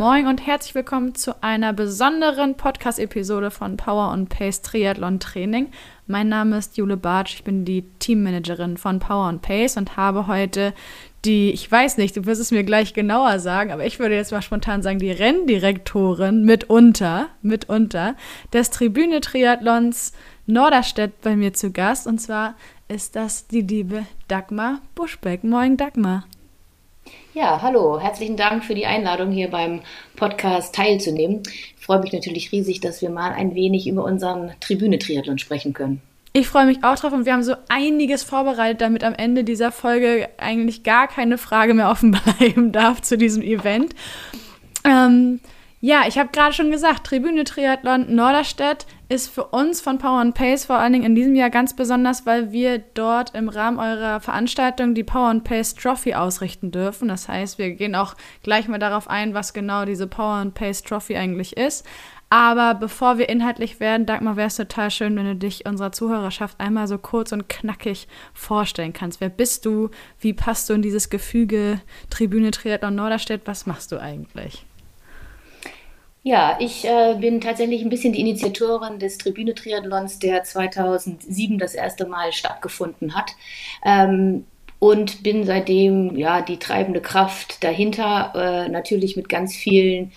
moin und herzlich willkommen zu einer besonderen Podcast-Episode von Power und Pace Triathlon Training. Mein Name ist Jule Bartsch, ich bin die Teammanagerin von Power und Pace und habe heute die, ich weiß nicht, du wirst es mir gleich genauer sagen, aber ich würde jetzt mal spontan sagen, die Renndirektorin mitunter, mitunter des Tribüne Triathlons Norderstedt bei mir zu Gast. Und zwar ist das die liebe Dagmar Buschbeck. Moin, Dagmar. Ja, hallo, herzlichen Dank für die Einladung hier beim Podcast teilzunehmen. Ich freue mich natürlich riesig, dass wir mal ein wenig über unseren Tribüne-Triathlon sprechen können. Ich freue mich auch drauf und wir haben so einiges vorbereitet, damit am Ende dieser Folge eigentlich gar keine Frage mehr offen bleiben darf zu diesem Event. Ähm, ja, ich habe gerade schon gesagt, Tribüne Triathlon Norderstedt ist für uns von Power and Pace vor allen Dingen in diesem Jahr ganz besonders, weil wir dort im Rahmen eurer Veranstaltung die Power and Pace Trophy ausrichten dürfen. Das heißt, wir gehen auch gleich mal darauf ein, was genau diese Power and Pace Trophy eigentlich ist. Aber bevor wir inhaltlich werden, Dagmar, wäre es total schön, wenn du dich unserer Zuhörerschaft einmal so kurz und knackig vorstellen kannst. Wer bist du? Wie passt du in dieses Gefüge Tribüne Triathlon Norderstedt? Was machst du eigentlich? Ja, ich äh, bin tatsächlich ein bisschen die Initiatorin des Tribüne-Triathlons, der 2007 das erste Mal stattgefunden hat. Ähm, und bin seitdem ja die treibende Kraft dahinter, äh, natürlich mit ganz vielen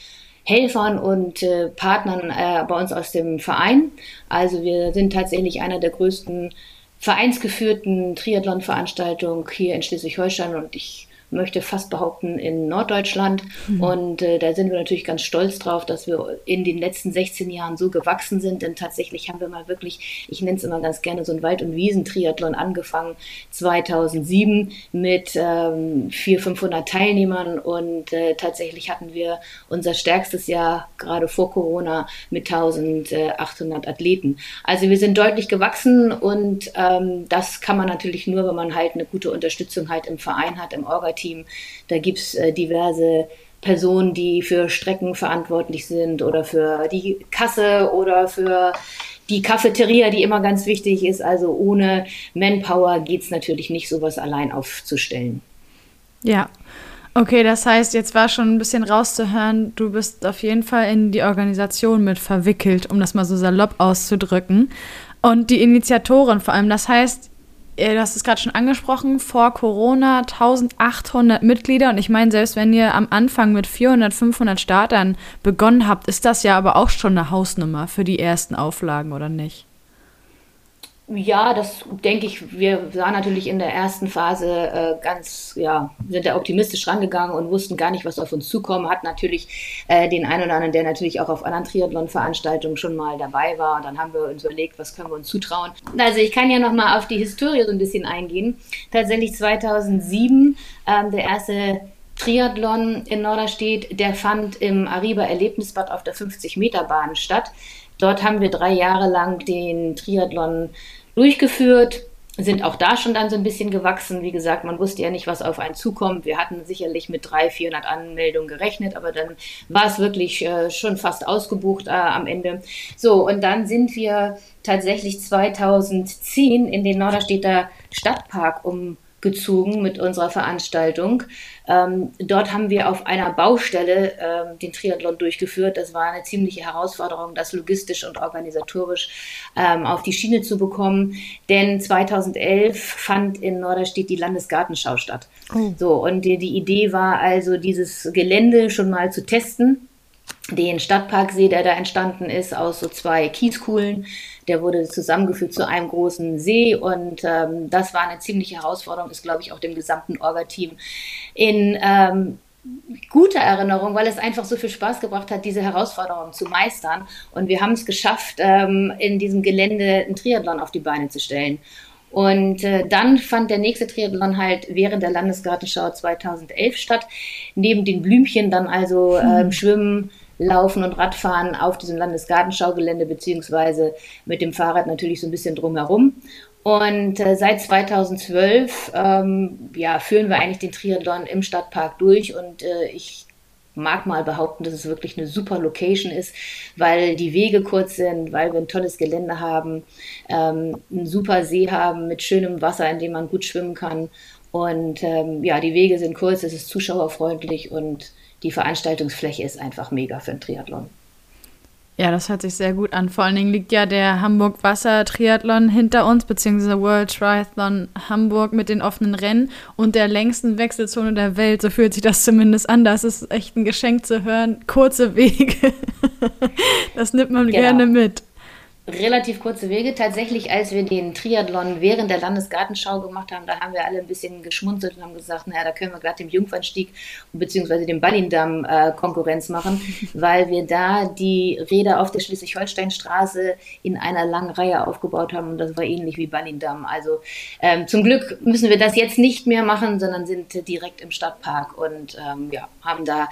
Helfern und äh, Partnern äh, bei uns aus dem Verein. Also wir sind tatsächlich einer der größten vereinsgeführten Triathlon-Veranstaltungen hier in Schleswig-Holstein und ich möchte fast behaupten, in Norddeutschland. Mhm. Und äh, da sind wir natürlich ganz stolz drauf, dass wir in den letzten 16 Jahren so gewachsen sind. Denn tatsächlich haben wir mal wirklich, ich nenne es immer ganz gerne, so ein Wald- und Wiesentriathlon angefangen 2007 mit ähm, 400, 500 Teilnehmern. Und äh, tatsächlich hatten wir unser stärkstes Jahr gerade vor Corona mit 1800 Athleten. Also wir sind deutlich gewachsen und ähm, das kann man natürlich nur, wenn man halt eine gute Unterstützung halt im Verein hat, im Orga-Team Team. Da gibt es äh, diverse Personen, die für Strecken verantwortlich sind oder für die Kasse oder für die Cafeteria, die immer ganz wichtig ist. Also ohne Manpower geht es natürlich nicht, sowas allein aufzustellen. Ja. Okay, das heißt, jetzt war schon ein bisschen rauszuhören, du bist auf jeden Fall in die Organisation mit verwickelt, um das mal so salopp auszudrücken. Und die Initiatorin vor allem, das heißt, du hast es gerade schon angesprochen, vor Corona 1800 Mitglieder. Und ich meine, selbst wenn ihr am Anfang mit 400, 500 Startern begonnen habt, ist das ja aber auch schon eine Hausnummer für die ersten Auflagen, oder nicht? Ja, das denke ich. Wir waren natürlich in der ersten Phase äh, ganz, ja, sind da optimistisch rangegangen und wussten gar nicht, was auf uns zukommt. Hat natürlich äh, den einen oder anderen, der natürlich auch auf anderen Triathlon-Veranstaltungen schon mal dabei war. Und dann haben wir uns überlegt, was können wir uns zutrauen. Also ich kann ja noch mal auf die Historie so ein bisschen eingehen. Tatsächlich 2007 ähm, der erste Triathlon in Norderstedt, der fand im Ariba Erlebnisbad auf der 50-Meter-Bahn statt. Dort haben wir drei Jahre lang den Triathlon durchgeführt, sind auch da schon dann so ein bisschen gewachsen. Wie gesagt, man wusste ja nicht, was auf einen zukommt. Wir hatten sicherlich mit 300, 400 Anmeldungen gerechnet, aber dann war es wirklich äh, schon fast ausgebucht äh, am Ende. So, und dann sind wir tatsächlich 2010 in den Norderstädter Stadtpark um gezogen mit unserer Veranstaltung. Ähm, dort haben wir auf einer Baustelle ähm, den Triathlon durchgeführt. Das war eine ziemliche Herausforderung, das logistisch und organisatorisch ähm, auf die Schiene zu bekommen. Denn 2011 fand in Norderstedt die Landesgartenschau statt. Oh. So, und die, die Idee war also, dieses Gelände schon mal zu testen den Stadtparksee, der da entstanden ist, aus so zwei Kieskuhlen. Der wurde zusammengefügt zu einem großen See und ähm, das war eine ziemliche Herausforderung, ist, glaube ich, auch dem gesamten Orga-Team in ähm, guter Erinnerung, weil es einfach so viel Spaß gebracht hat, diese Herausforderung zu meistern. Und wir haben es geschafft, ähm, in diesem Gelände einen Triathlon auf die Beine zu stellen. Und äh, dann fand der nächste Triathlon halt während der Landesgartenschau 2011 statt. Neben den Blümchen dann also äh, Schwimmen, Laufen und Radfahren auf diesem Landesgartenschaugelände beziehungsweise mit dem Fahrrad natürlich so ein bisschen drumherum. Und äh, seit 2012 ähm, ja, führen wir eigentlich den Triathlon im Stadtpark durch und äh, ich mag mal behaupten, dass es wirklich eine super Location ist, weil die Wege kurz sind, weil wir ein tolles Gelände haben, ähm, einen super See haben mit schönem Wasser, in dem man gut schwimmen kann. Und ähm, ja, die Wege sind kurz, es ist zuschauerfreundlich und die Veranstaltungsfläche ist einfach mega für einen Triathlon. Ja, das hört sich sehr gut an. Vor allen Dingen liegt ja der Hamburg Wasser Triathlon hinter uns, beziehungsweise World Triathlon Hamburg mit den offenen Rennen und der längsten Wechselzone der Welt. So fühlt sich das zumindest an. Das ist echt ein Geschenk zu hören. Kurze Wege. das nimmt man genau. gerne mit relativ kurze Wege. Tatsächlich, als wir den Triathlon während der Landesgartenschau gemacht haben, da haben wir alle ein bisschen geschmunzelt und haben gesagt, naja, da können wir gerade dem Jungfernstieg bzw. dem Ballindamm äh, Konkurrenz machen, weil wir da die Räder auf der Schleswig-Holstein-Straße in einer langen Reihe aufgebaut haben und das war ähnlich wie Ballindamm. Also ähm, zum Glück müssen wir das jetzt nicht mehr machen, sondern sind direkt im Stadtpark und ähm, ja, haben da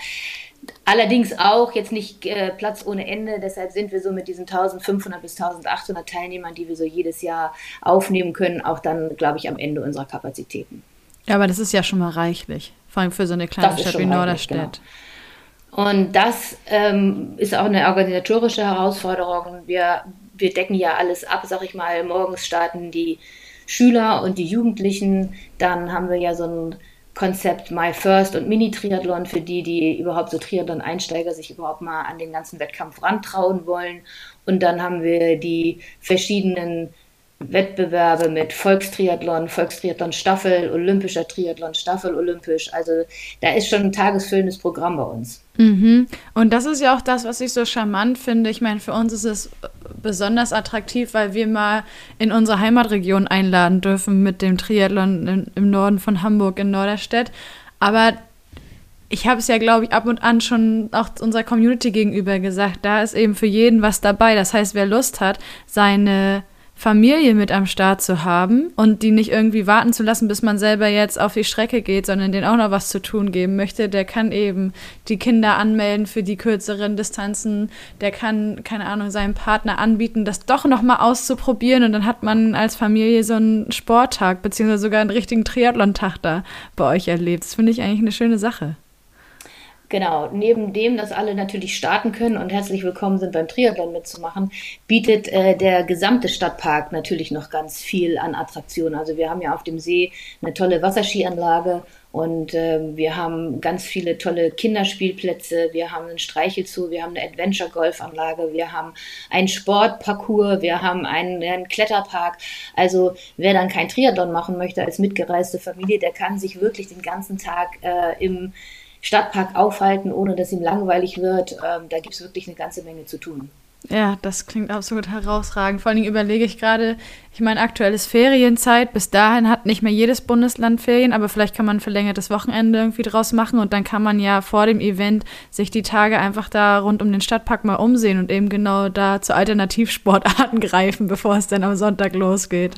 Allerdings auch jetzt nicht äh, Platz ohne Ende. Deshalb sind wir so mit diesen 1500 bis 1800 Teilnehmern, die wir so jedes Jahr aufnehmen können, auch dann, glaube ich, am Ende unserer Kapazitäten. Ja, aber das ist ja schon mal reichlich, vor allem für so eine kleine Stadt wie Norderstedt. Genau. Und das ähm, ist auch eine organisatorische Herausforderung. Wir, wir decken ja alles ab, sag ich mal. Morgens starten die Schüler und die Jugendlichen. Dann haben wir ja so ein Konzept My First und Mini-Triathlon für die, die überhaupt so Triathlon-Einsteiger sich überhaupt mal an den ganzen Wettkampf rantrauen wollen. Und dann haben wir die verschiedenen Wettbewerbe mit Volkstriathlon, Volkstriathlon Staffel, Olympischer Triathlon Staffel, Olympisch. Also da ist schon ein tagesfüllendes Programm bei uns. Mhm. Und das ist ja auch das, was ich so charmant finde. Ich meine, für uns ist es besonders attraktiv, weil wir mal in unsere Heimatregion einladen dürfen mit dem Triathlon im Norden von Hamburg in Norderstedt. Aber ich habe es ja, glaube ich, ab und an schon auch unserer Community gegenüber gesagt, da ist eben für jeden was dabei. Das heißt, wer Lust hat, seine Familie mit am Start zu haben und die nicht irgendwie warten zu lassen, bis man selber jetzt auf die Strecke geht, sondern denen auch noch was zu tun geben möchte, der kann eben die Kinder anmelden für die kürzeren Distanzen, der kann, keine Ahnung, seinem Partner anbieten, das doch noch mal auszuprobieren und dann hat man als Familie so einen Sporttag, beziehungsweise sogar einen richtigen Triathlon-Tag da bei euch erlebt. Das finde ich eigentlich eine schöne Sache. Genau, neben dem, dass alle natürlich starten können und herzlich willkommen sind beim Triathlon mitzumachen, bietet äh, der gesamte Stadtpark natürlich noch ganz viel an Attraktionen. Also wir haben ja auf dem See eine tolle Wasserskianlage und äh, wir haben ganz viele tolle Kinderspielplätze, wir haben einen Streichelzoo, wir haben eine Adventure-Golfanlage, wir haben einen Sportparcours, wir haben einen, einen, Kletterpark. Also wer dann kein Triathlon machen möchte als mitgereiste Familie, der kann sich wirklich den ganzen Tag äh, im Stadtpark aufhalten, ohne dass ihm langweilig wird. Ähm, da gibt es wirklich eine ganze Menge zu tun. Ja, das klingt absolut herausragend. Vor allen Dingen überlege ich gerade, ich meine, aktuell ist Ferienzeit. Bis dahin hat nicht mehr jedes Bundesland Ferien, aber vielleicht kann man ein verlängertes Wochenende irgendwie draus machen und dann kann man ja vor dem Event sich die Tage einfach da rund um den Stadtpark mal umsehen und eben genau da zu Alternativsportarten greifen, bevor es dann am Sonntag losgeht.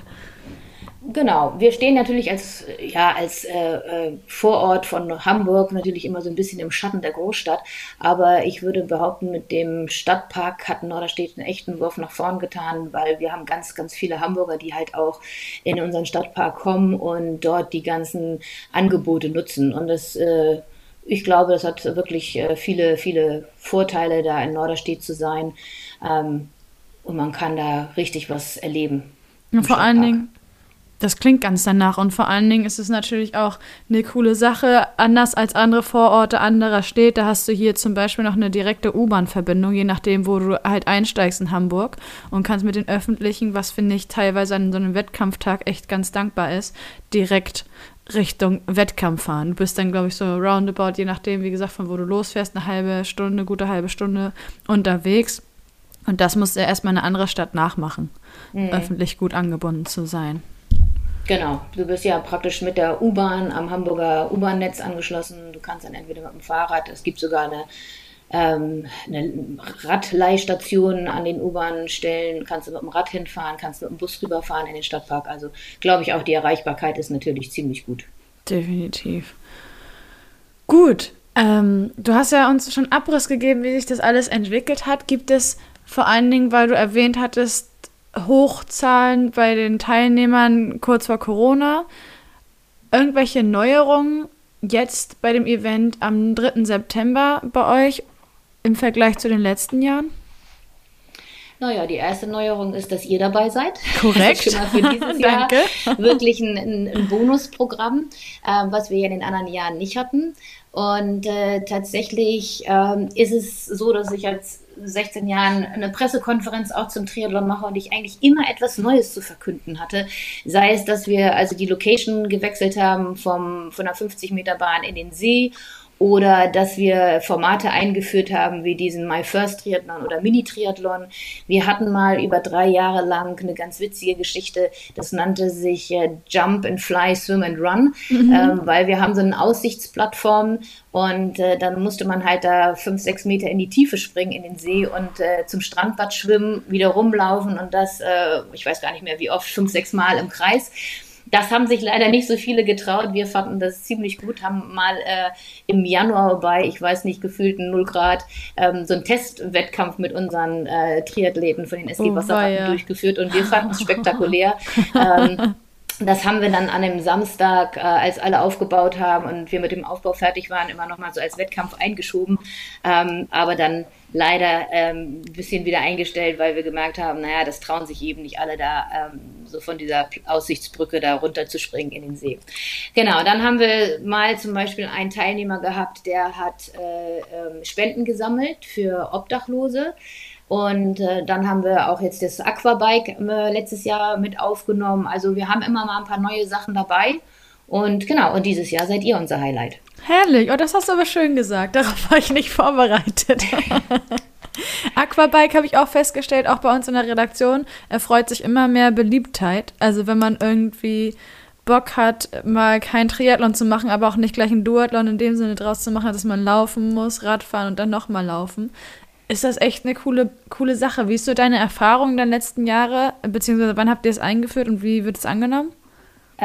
Genau, wir stehen natürlich als, ja, als äh, äh, Vorort von Hamburg natürlich immer so ein bisschen im Schatten der Großstadt, aber ich würde behaupten, mit dem Stadtpark hat Norderstedt einen echten Wurf nach vorn getan, weil wir haben ganz, ganz viele Hamburger, die halt auch in unseren Stadtpark kommen und dort die ganzen Angebote nutzen und das äh, ich glaube, das hat wirklich äh, viele, viele Vorteile, da in Norderstedt zu sein. Ähm, und man kann da richtig was erleben. Ja, vor allen Dingen, das klingt ganz danach und vor allen Dingen ist es natürlich auch eine coole Sache, anders als andere Vororte anderer Städte hast du hier zum Beispiel noch eine direkte U-Bahn-Verbindung, je nachdem, wo du halt einsteigst in Hamburg und kannst mit den Öffentlichen, was finde ich teilweise an so einem Wettkampftag echt ganz dankbar ist, direkt Richtung Wettkampf fahren. Du bist dann, glaube ich, so roundabout, je nachdem, wie gesagt, von wo du losfährst, eine halbe Stunde, eine gute halbe Stunde unterwegs. Und das muss ja erstmal eine andere Stadt nachmachen, mhm. öffentlich gut angebunden zu sein. Genau, du bist ja praktisch mit der U-Bahn am Hamburger U-Bahn-Netz angeschlossen. Du kannst dann entweder mit dem Fahrrad, es gibt sogar eine, ähm, eine Radleihstation an den U-Bahn-Stellen, kannst du mit dem Rad hinfahren, kannst du mit dem Bus rüberfahren in den Stadtpark. Also glaube ich auch, die Erreichbarkeit ist natürlich ziemlich gut. Definitiv. Gut, ähm, du hast ja uns schon Abriss gegeben, wie sich das alles entwickelt hat. Gibt es vor allen Dingen, weil du erwähnt hattest, Hochzahlen bei den Teilnehmern kurz vor Corona. Irgendwelche Neuerungen jetzt bei dem Event am 3. September bei euch im Vergleich zu den letzten Jahren? Naja, die erste Neuerung ist, dass ihr dabei seid. Korrekt. Schon mal für dieses Jahr wirklich ein, ein, ein Bonusprogramm, äh, was wir ja in den anderen Jahren nicht hatten. Und äh, tatsächlich ähm, ist es so, dass ich als 16 Jahren eine Pressekonferenz auch zum Triathlon mache und ich eigentlich immer etwas Neues zu verkünden hatte. Sei es, dass wir also die Location gewechselt haben vom, von der 50 Meter Bahn in den See oder dass wir Formate eingeführt haben wie diesen My First Triathlon oder Mini Triathlon. Wir hatten mal über drei Jahre lang eine ganz witzige Geschichte, das nannte sich äh, Jump and Fly, Swim and Run, mhm. ähm, weil wir haben so eine Aussichtsplattform und äh, dann musste man halt da fünf, sechs Meter in die Tiefe springen in den See und äh, zum Strandbad schwimmen, wieder rumlaufen und das, äh, ich weiß gar nicht mehr wie oft, fünf, sechs Mal im Kreis. Das haben sich leider nicht so viele getraut. Wir fanden das ziemlich gut, haben mal äh, im Januar bei, ich weiß nicht, gefühlten 0 Grad, ähm, so einen Testwettkampf mit unseren äh, Triathleten von den SG oh, ja. durchgeführt und wir fanden es spektakulär. ähm, das haben wir dann an dem Samstag, äh, als alle aufgebaut haben und wir mit dem Aufbau fertig waren, immer noch mal so als Wettkampf eingeschoben. Ähm, aber dann leider ähm, ein bisschen wieder eingestellt, weil wir gemerkt haben, naja, das trauen sich eben nicht alle da, ähm, so von dieser Aussichtsbrücke da runter zu springen in den See. Genau, dann haben wir mal zum Beispiel einen Teilnehmer gehabt, der hat äh, ähm, Spenden gesammelt für Obdachlose. Und äh, dann haben wir auch jetzt das Aquabike äh, letztes Jahr mit aufgenommen. Also wir haben immer mal ein paar neue Sachen dabei. Und genau, und dieses Jahr seid ihr unser Highlight. Herrlich, oh, das hast du aber schön gesagt. Darauf war ich nicht vorbereitet. Aquabike habe ich auch festgestellt, auch bei uns in der Redaktion, erfreut sich immer mehr Beliebtheit. Also wenn man irgendwie Bock hat, mal kein Triathlon zu machen, aber auch nicht gleich ein Duathlon in dem Sinne draus zu machen, dass man laufen muss, Radfahren und dann nochmal laufen, ist das echt eine coole, coole Sache. Wie ist so deine Erfahrung der letzten Jahre, beziehungsweise wann habt ihr es eingeführt und wie wird es angenommen?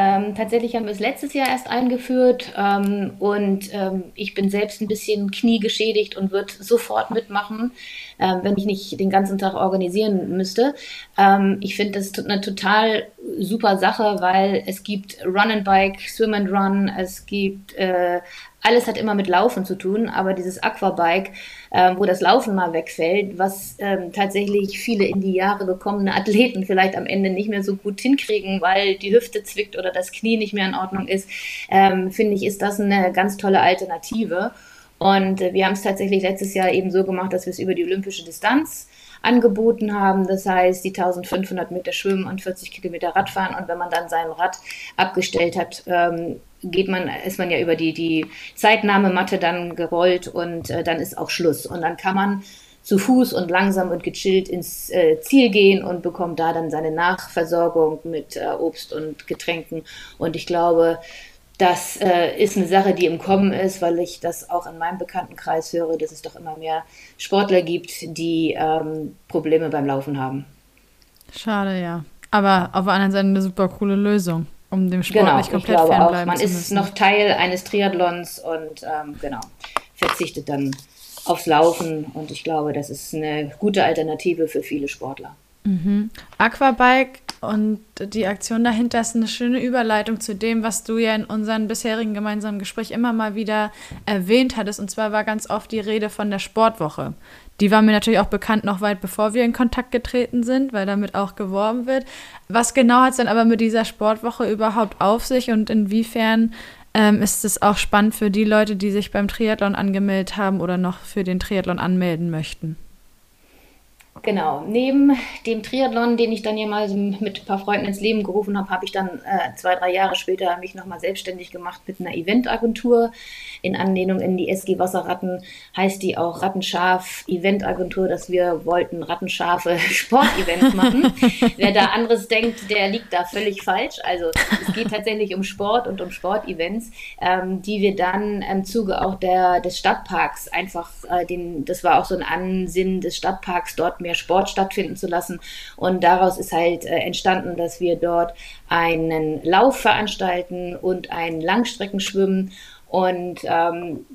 Ähm, tatsächlich haben wir es letztes Jahr erst eingeführt ähm, und ähm, ich bin selbst ein bisschen kniegeschädigt und würde sofort mitmachen, ähm, wenn ich nicht den ganzen Tag organisieren müsste. Ähm, ich finde das eine total super Sache, weil es gibt Run and Bike, Swim and Run, es gibt äh, alles hat immer mit Laufen zu tun, aber dieses Aquabike, ähm, wo das Laufen mal wegfällt, was ähm, tatsächlich viele in die Jahre gekommene Athleten vielleicht am Ende nicht mehr so gut hinkriegen, weil die Hüfte zwickt oder das Knie nicht mehr in Ordnung ist, ähm, finde ich, ist das eine ganz tolle Alternative. Und äh, wir haben es tatsächlich letztes Jahr eben so gemacht, dass wir es über die olympische Distanz angeboten haben. Das heißt, die 1500 Meter Schwimmen und 40 Kilometer Radfahren. Und wenn man dann sein Rad abgestellt hat, ähm, geht man, ist man ja über die, die Zeitnahmematte dann gerollt und äh, dann ist auch Schluss. Und dann kann man zu Fuß und langsam und gechillt ins äh, Ziel gehen und bekommt da dann seine Nachversorgung mit äh, Obst und Getränken. Und ich glaube, das äh, ist eine Sache, die im Kommen ist, weil ich das auch in meinem Bekanntenkreis höre, dass es doch immer mehr Sportler gibt, die ähm, Probleme beim Laufen haben. Schade, ja. Aber auf der anderen Seite eine super coole Lösung um dem Sport genau, nicht komplett ich glaube auch, Man ist noch Teil eines Triathlons und ähm, genau, verzichtet dann aufs Laufen und ich glaube, das ist eine gute Alternative für viele Sportler. Mhm. Aquabike und die Aktion dahinter ist eine schöne Überleitung zu dem, was du ja in unseren bisherigen gemeinsamen Gespräch immer mal wieder erwähnt hattest. Und zwar war ganz oft die Rede von der Sportwoche. Die war mir natürlich auch bekannt noch weit bevor wir in Kontakt getreten sind, weil damit auch geworben wird. Was genau hat es dann aber mit dieser Sportwoche überhaupt auf sich und inwiefern ähm, ist es auch spannend für die Leute, die sich beim Triathlon angemeldet haben oder noch für den Triathlon anmelden möchten? Genau, neben dem Triathlon, den ich dann ja mal mit ein paar Freunden ins Leben gerufen habe, habe ich dann äh, zwei, drei Jahre später mich nochmal selbstständig gemacht mit einer Eventagentur. In Anlehnung in die SG Wasserratten heißt die auch Rattenschaf Eventagentur, dass wir wollten Rattenschafe Sportevents machen. Wer da anderes denkt, der liegt da völlig falsch. Also es geht tatsächlich um Sport und um Sportevents, ähm, die wir dann im Zuge auch der, des Stadtparks einfach, äh, den, das war auch so ein Ansinnen des Stadtparks, dort mehr mehr Sport stattfinden zu lassen. Und daraus ist halt äh, entstanden, dass wir dort einen Lauf veranstalten und ein Langstreckenschwimmen. Und ähm,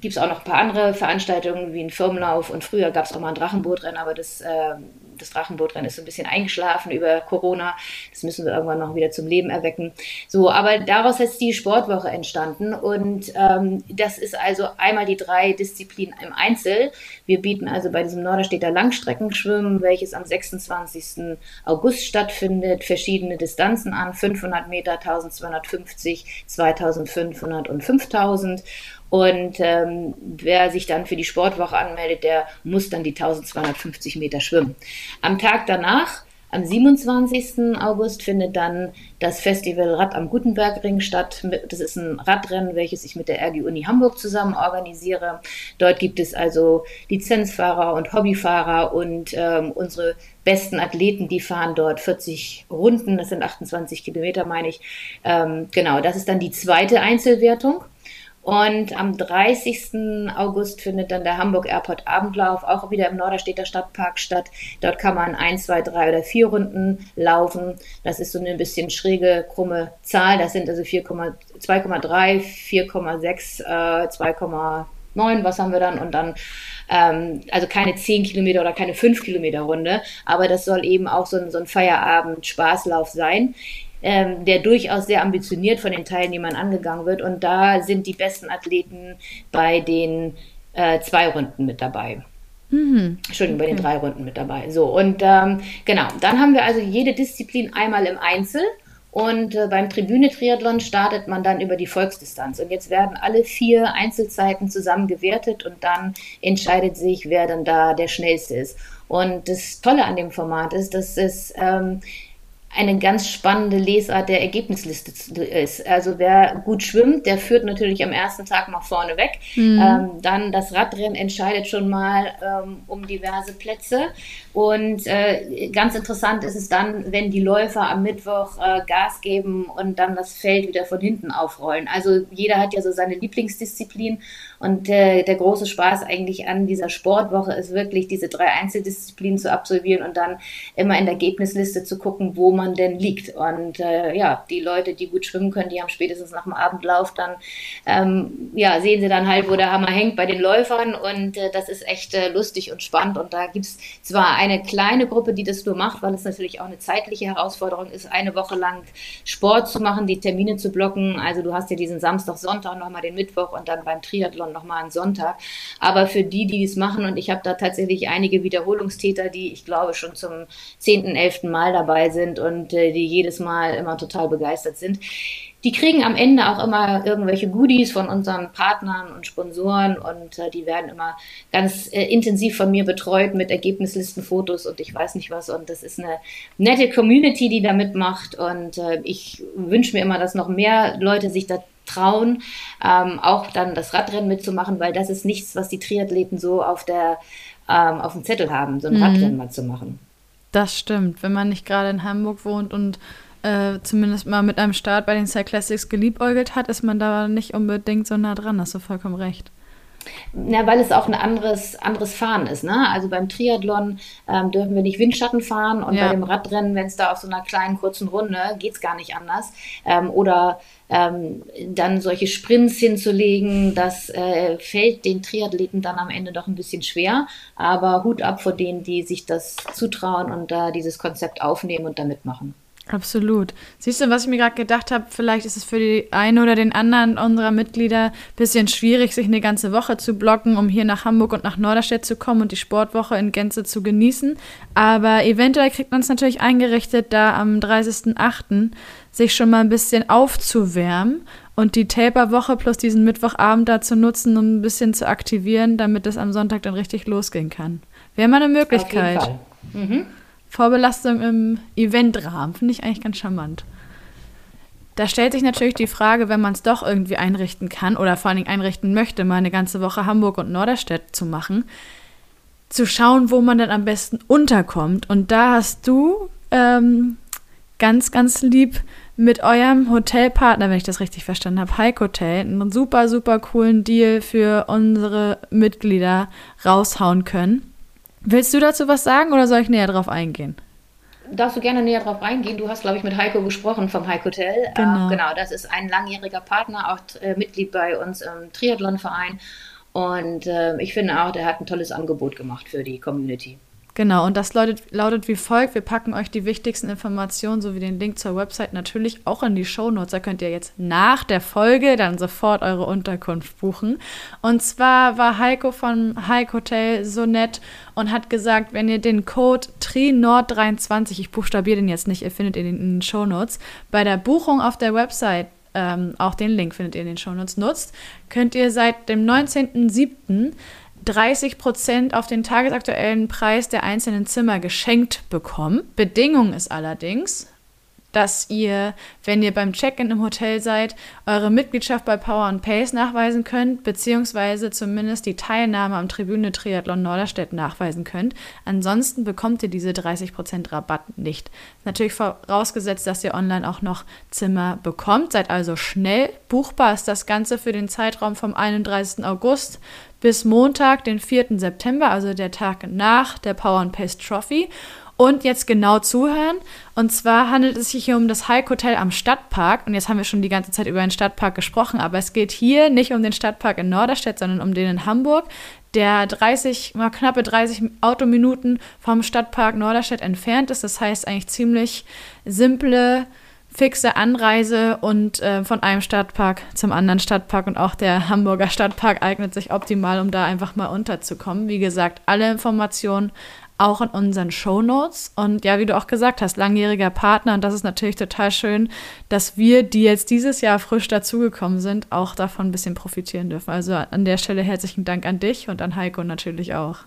gibt es auch noch ein paar andere Veranstaltungen wie ein Firmenlauf. Und früher gab es auch mal ein Drachenbootrennen, aber das äh, das Drachenbootrennen ist so ein bisschen eingeschlafen über Corona. Das müssen wir irgendwann noch wieder zum Leben erwecken. So, aber daraus ist die Sportwoche entstanden und ähm, das ist also einmal die drei Disziplinen im Einzel. Wir bieten also bei diesem Norderstädter Langstreckenschwimmen, welches am 26. August stattfindet, verschiedene Distanzen an, 500 Meter, 1250, 2500 und 5000. Und ähm, wer sich dann für die Sportwoche anmeldet, der muss dann die 1250 Meter schwimmen. Am Tag danach, am 27. August, findet dann das Festival Rad am Gutenbergring statt. Das ist ein Radrennen, welches ich mit der RG Uni Hamburg zusammen organisiere. Dort gibt es also Lizenzfahrer und Hobbyfahrer und ähm, unsere besten Athleten, die fahren dort 40 Runden, das sind 28 Kilometer, meine ich. Ähm, genau, das ist dann die zweite Einzelwertung. Und am 30. August findet dann der Hamburg Airport Abendlauf auch wieder im Norderstädter Stadtpark statt. Dort kann man ein, zwei, drei oder vier Runden laufen. Das ist so eine bisschen schräge, krumme Zahl. Das sind also 2,3, 4,6, äh, 2,9, was haben wir dann? Und dann, ähm, also keine 10 Kilometer oder keine 5 Kilometer Runde. Aber das soll eben auch so ein, so ein Feierabend-Spaßlauf sein ähm, der durchaus sehr ambitioniert von den Teilnehmern angegangen wird. Und da sind die besten Athleten bei den äh, zwei Runden mit dabei. Mhm. Entschuldigung, bei den drei Runden mit dabei. So, und ähm, genau, dann haben wir also jede Disziplin einmal im Einzel. Und äh, beim Tribüne-Triathlon startet man dann über die Volksdistanz. Und jetzt werden alle vier Einzelzeiten zusammen gewertet und dann entscheidet sich, wer dann da der Schnellste ist. Und das Tolle an dem Format ist, dass es ähm, eine ganz spannende Lesart der Ergebnisliste ist. Also wer gut schwimmt, der führt natürlich am ersten Tag mal vorne weg. Mhm. Ähm, dann das Radrennen entscheidet schon mal ähm, um diverse Plätze. Und äh, ganz interessant ist es dann, wenn die Läufer am Mittwoch äh, Gas geben und dann das Feld wieder von hinten aufrollen. Also jeder hat ja so seine Lieblingsdisziplin und äh, der große Spaß eigentlich an dieser Sportwoche ist wirklich, diese drei Einzeldisziplinen zu absolvieren und dann immer in der Ergebnisliste zu gucken, wo man denn liegt. Und äh, ja, die Leute, die gut schwimmen können, die haben spätestens nach dem Abendlauf dann, ähm, ja, sehen sie dann halt, wo der Hammer hängt bei den Läufern und äh, das ist echt äh, lustig und spannend und da gibt es zwar eine kleine Gruppe, die das nur macht, weil es natürlich auch eine zeitliche Herausforderung ist, eine Woche lang Sport zu machen, die Termine zu blocken. Also du hast ja diesen Samstag, Sonntag nochmal den Mittwoch und dann beim Triathlon nochmal einen Sonntag. Aber für die, die es machen, und ich habe da tatsächlich einige Wiederholungstäter, die ich glaube schon zum zehnten, elften Mal dabei sind und äh, die jedes Mal immer total begeistert sind die kriegen am Ende auch immer irgendwelche Goodies von unseren Partnern und Sponsoren und äh, die werden immer ganz äh, intensiv von mir betreut mit Ergebnislisten, Fotos und ich weiß nicht was. Und das ist eine nette Community, die da mitmacht. Und äh, ich wünsche mir immer, dass noch mehr Leute sich da trauen, ähm, auch dann das Radrennen mitzumachen, weil das ist nichts, was die Triathleten so auf der ähm, auf dem Zettel haben, so ein mhm. Radrennen mal zu machen. Das stimmt, wenn man nicht gerade in Hamburg wohnt und äh, zumindest mal mit einem Start bei den Cyclassics geliebäugelt hat, ist man da nicht unbedingt so nah dran, hast du vollkommen recht. Na, weil es auch ein anderes, anderes Fahren ist. Ne? Also beim Triathlon ähm, dürfen wir nicht Windschatten fahren und ja. bei dem Radrennen, wenn es da auf so einer kleinen kurzen Runde geht es gar nicht anders. Ähm, oder ähm, dann solche Sprints hinzulegen, das äh, fällt den Triathleten dann am Ende doch ein bisschen schwer. Aber Hut ab vor denen, die sich das zutrauen und da dieses Konzept aufnehmen und da mitmachen. Absolut. Siehst du, was ich mir gerade gedacht habe, vielleicht ist es für die eine oder den anderen unserer Mitglieder ein bisschen schwierig, sich eine ganze Woche zu blocken, um hier nach Hamburg und nach Norderstedt zu kommen und die Sportwoche in Gänze zu genießen. Aber eventuell kriegt man es natürlich eingerichtet, da am 30.08. sich schon mal ein bisschen aufzuwärmen und die Taper-Woche plus diesen Mittwochabend dazu nutzen, um ein bisschen zu aktivieren, damit es am Sonntag dann richtig losgehen kann. Wäre mal eine Möglichkeit. Auf jeden Fall. Mhm. Vorbelastung im Eventrahmen. Finde ich eigentlich ganz charmant. Da stellt sich natürlich die Frage, wenn man es doch irgendwie einrichten kann oder vor allen Dingen einrichten möchte, mal eine ganze Woche Hamburg und Norderstedt zu machen, zu schauen, wo man dann am besten unterkommt. Und da hast du ähm, ganz, ganz lieb mit eurem Hotelpartner, wenn ich das richtig verstanden habe, Hike Hotel, einen super, super coolen Deal für unsere Mitglieder raushauen können. Willst du dazu was sagen oder soll ich näher drauf eingehen? Darfst du gerne näher drauf eingehen? Du hast, glaube ich, mit Heiko gesprochen vom Heiko Hotel. Genau. Äh, genau, das ist ein langjähriger Partner, auch äh, Mitglied bei uns im Triathlonverein. Und äh, ich finde auch, der hat ein tolles Angebot gemacht für die Community. Genau, und das lautet, lautet wie folgt. Wir packen euch die wichtigsten Informationen sowie den Link zur Website natürlich auch in die Shownotes. Da könnt ihr jetzt nach der Folge dann sofort eure Unterkunft buchen. Und zwar war Heiko von Hike Hotel so nett und hat gesagt, wenn ihr den Code TRINORD23, ich buchstabiere den jetzt nicht, ihr findet ihn in den Shownotes, bei der Buchung auf der Website ähm, auch den Link findet ihr in den Shownotes, nutzt, könnt ihr seit dem 19.07. 30 Prozent auf den tagesaktuellen Preis der einzelnen Zimmer geschenkt bekommen. Bedingung ist allerdings, dass ihr, wenn ihr beim Check-in im Hotel seid, eure Mitgliedschaft bei Power and Pace nachweisen könnt, beziehungsweise zumindest die Teilnahme am Tribüne Triathlon Norderstedt nachweisen könnt. Ansonsten bekommt ihr diese 30% Rabatt nicht. Natürlich vorausgesetzt, dass ihr online auch noch Zimmer bekommt. Seid also schnell. Buchbar ist das Ganze für den Zeitraum vom 31. August bis Montag, den 4. September, also der Tag nach der Power and Pace Trophy. Und jetzt genau zuhören. Und zwar handelt es sich hier um das Hike Hotel am Stadtpark. Und jetzt haben wir schon die ganze Zeit über den Stadtpark gesprochen, aber es geht hier nicht um den Stadtpark in Norderstedt, sondern um den in Hamburg, der 30, mal knappe 30 Autominuten vom Stadtpark Norderstedt entfernt ist. Das heißt eigentlich ziemlich simple fixe Anreise und äh, von einem Stadtpark zum anderen Stadtpark und auch der Hamburger Stadtpark eignet sich optimal, um da einfach mal unterzukommen. Wie gesagt, alle Informationen auch in unseren Show Notes und ja, wie du auch gesagt hast, langjähriger Partner und das ist natürlich total schön, dass wir, die jetzt dieses Jahr frisch dazugekommen sind, auch davon ein bisschen profitieren dürfen. Also an der Stelle herzlichen Dank an dich und an Heiko natürlich auch.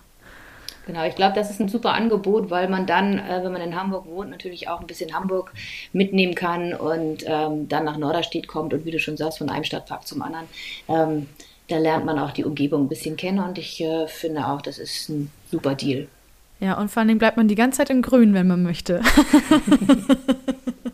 Genau, ich glaube, das ist ein super Angebot, weil man dann, äh, wenn man in Hamburg wohnt, natürlich auch ein bisschen Hamburg mitnehmen kann und ähm, dann nach Norderstedt kommt und wie du schon sagst, von einem Stadtpark zum anderen. Ähm, da lernt man auch die Umgebung ein bisschen kennen und ich äh, finde auch, das ist ein super Deal. Ja, und vor allem bleibt man die ganze Zeit im Grün, wenn man möchte.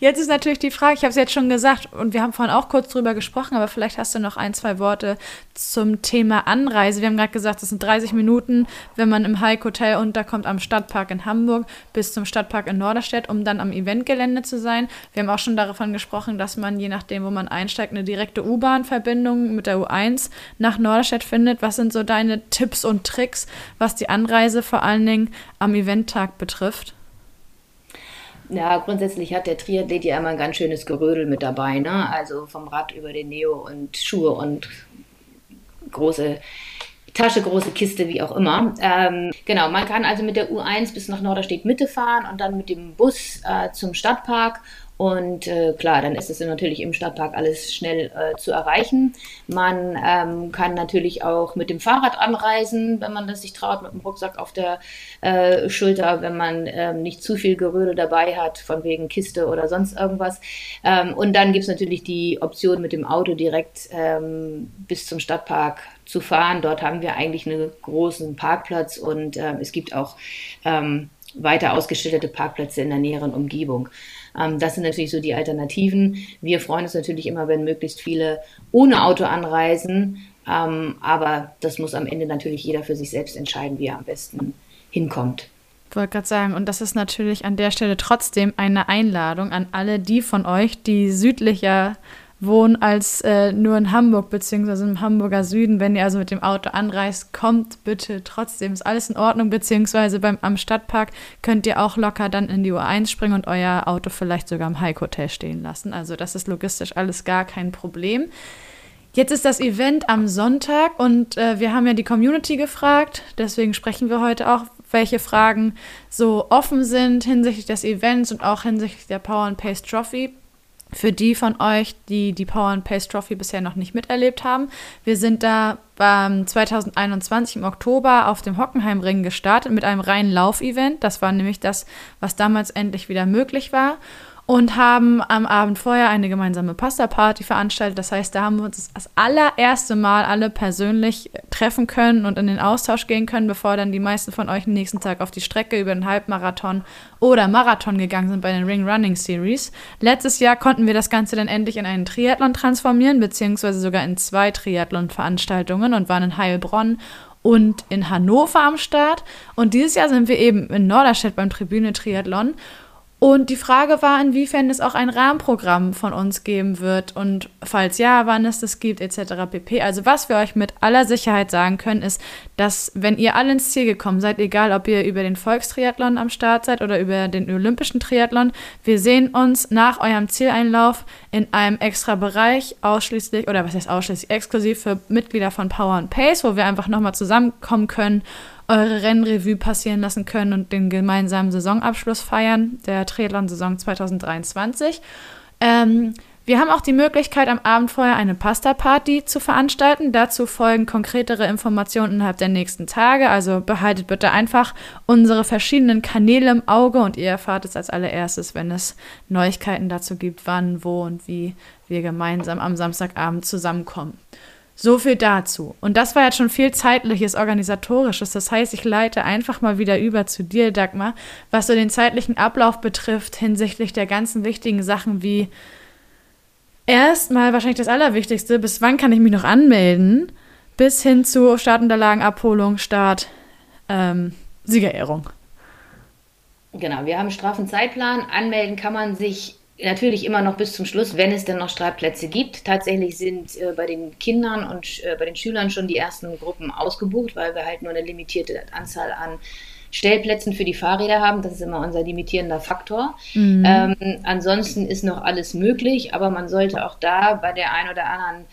Jetzt ist natürlich die Frage, ich habe es jetzt schon gesagt und wir haben vorhin auch kurz drüber gesprochen, aber vielleicht hast du noch ein, zwei Worte zum Thema Anreise. Wir haben gerade gesagt, es sind 30 Minuten, wenn man im Hike Hotel unterkommt am Stadtpark in Hamburg bis zum Stadtpark in Norderstedt, um dann am Eventgelände zu sein. Wir haben auch schon davon gesprochen, dass man je nachdem, wo man einsteigt, eine direkte U-Bahn-Verbindung mit der U1 nach Norderstedt findet. Was sind so deine Tipps und Tricks, was die Anreise vor allen Dingen am Eventtag betrifft? Ja, grundsätzlich hat der Triathlet ja immer ein ganz schönes Gerödel mit dabei, ne? Also vom Rad über den Neo und Schuhe und große Tasche, große Kiste, wie auch immer. Ähm, genau, man kann also mit der U1 bis nach Norderstedt Mitte fahren und dann mit dem Bus äh, zum Stadtpark und äh, klar, dann ist es natürlich im Stadtpark alles schnell äh, zu erreichen. Man ähm, kann natürlich auch mit dem Fahrrad anreisen, wenn man das sich traut, mit dem Rucksack auf der äh, Schulter, wenn man ähm, nicht zu viel Geröde dabei hat, von wegen Kiste oder sonst irgendwas. Ähm, und dann gibt es natürlich die Option, mit dem Auto direkt ähm, bis zum Stadtpark zu fahren. Dort haben wir eigentlich einen großen Parkplatz und ähm, es gibt auch ähm, weiter ausgestellte Parkplätze in der näheren Umgebung. Ähm, das sind natürlich so die Alternativen. Wir freuen uns natürlich immer, wenn möglichst viele ohne Auto anreisen. Ähm, aber das muss am Ende natürlich jeder für sich selbst entscheiden, wie er am besten hinkommt. Ich wollte gerade sagen, und das ist natürlich an der Stelle trotzdem eine Einladung an alle die von euch, die südlicher wohnen als äh, nur in Hamburg beziehungsweise im Hamburger Süden. Wenn ihr also mit dem Auto anreist, kommt bitte trotzdem. Ist alles in Ordnung, beziehungsweise beim, am Stadtpark könnt ihr auch locker dann in die U1 springen und euer Auto vielleicht sogar im Hike Hotel stehen lassen. Also das ist logistisch alles gar kein Problem. Jetzt ist das Event am Sonntag und äh, wir haben ja die Community gefragt, deswegen sprechen wir heute auch, welche Fragen so offen sind hinsichtlich des Events und auch hinsichtlich der Power and Pace Trophy. Für die von euch, die die Power and Pace Trophy bisher noch nicht miterlebt haben, wir sind da ähm, 2021 im Oktober auf dem Hockenheimring gestartet mit einem reinen Laufevent. Das war nämlich das, was damals endlich wieder möglich war und haben am Abend vorher eine gemeinsame Pasta-Party veranstaltet. Das heißt, da haben wir uns das allererste Mal alle persönlich treffen können und in den Austausch gehen können, bevor dann die meisten von euch am nächsten Tag auf die Strecke über den Halbmarathon oder Marathon gegangen sind bei den Ring Running Series. Letztes Jahr konnten wir das Ganze dann endlich in einen Triathlon transformieren, beziehungsweise sogar in zwei Triathlon-Veranstaltungen und waren in Heilbronn und in Hannover am Start. Und dieses Jahr sind wir eben in Norderstedt beim Tribüne Triathlon Und die Frage war, inwiefern es auch ein Rahmenprogramm von uns geben wird und falls ja, wann es das gibt, etc. pp. Also was wir euch mit aller Sicherheit sagen können, ist, dass wenn ihr alle ins Ziel gekommen seid, egal ob ihr über den Volkstriathlon am Start seid oder über den Olympischen Triathlon, wir sehen uns nach eurem Zieleinlauf in einem extra Bereich ausschließlich, oder was heißt ausschließlich, exklusiv für Mitglieder von Power and Pace, wo wir einfach nochmal zusammenkommen können eure Rennrevue passieren lassen können und den gemeinsamen Saisonabschluss feiern, der Triathlon-Saison 2023. Ähm, wir haben auch die Möglichkeit, am Abend vorher eine Pasta-Party zu veranstalten. Dazu folgen konkretere Informationen innerhalb der nächsten Tage. Also behaltet bitte einfach unsere verschiedenen Kanäle im Auge und ihr erfahrt es als allererstes, wenn es Neuigkeiten dazu gibt, wann, wo und wie wir gemeinsam am Samstagabend zusammenkommen. So viel dazu. Und das war jetzt schon viel zeitliches, organisatorisches. Das heißt, ich leite einfach mal wieder über zu dir, Dagmar, was so den zeitlichen Ablauf betrifft hinsichtlich der ganzen wichtigen Sachen wie erstmal wahrscheinlich das Allerwichtigste, bis wann kann ich mich noch anmelden, bis hin zu Startunterlagenabholung, Start, ähm, Siegerehrung. Genau, wir haben einen straffen Zeitplan. Anmelden kann man sich natürlich immer noch bis zum Schluss, wenn es denn noch Startplätze gibt. Tatsächlich sind äh, bei den Kindern und äh, bei den Schülern schon die ersten Gruppen ausgebucht, weil wir halt nur eine limitierte Anzahl an Stellplätzen für die Fahrräder haben. Das ist immer unser limitierender Faktor. Mhm. Ähm, ansonsten ist noch alles möglich, aber man sollte auch da bei der ein oder anderen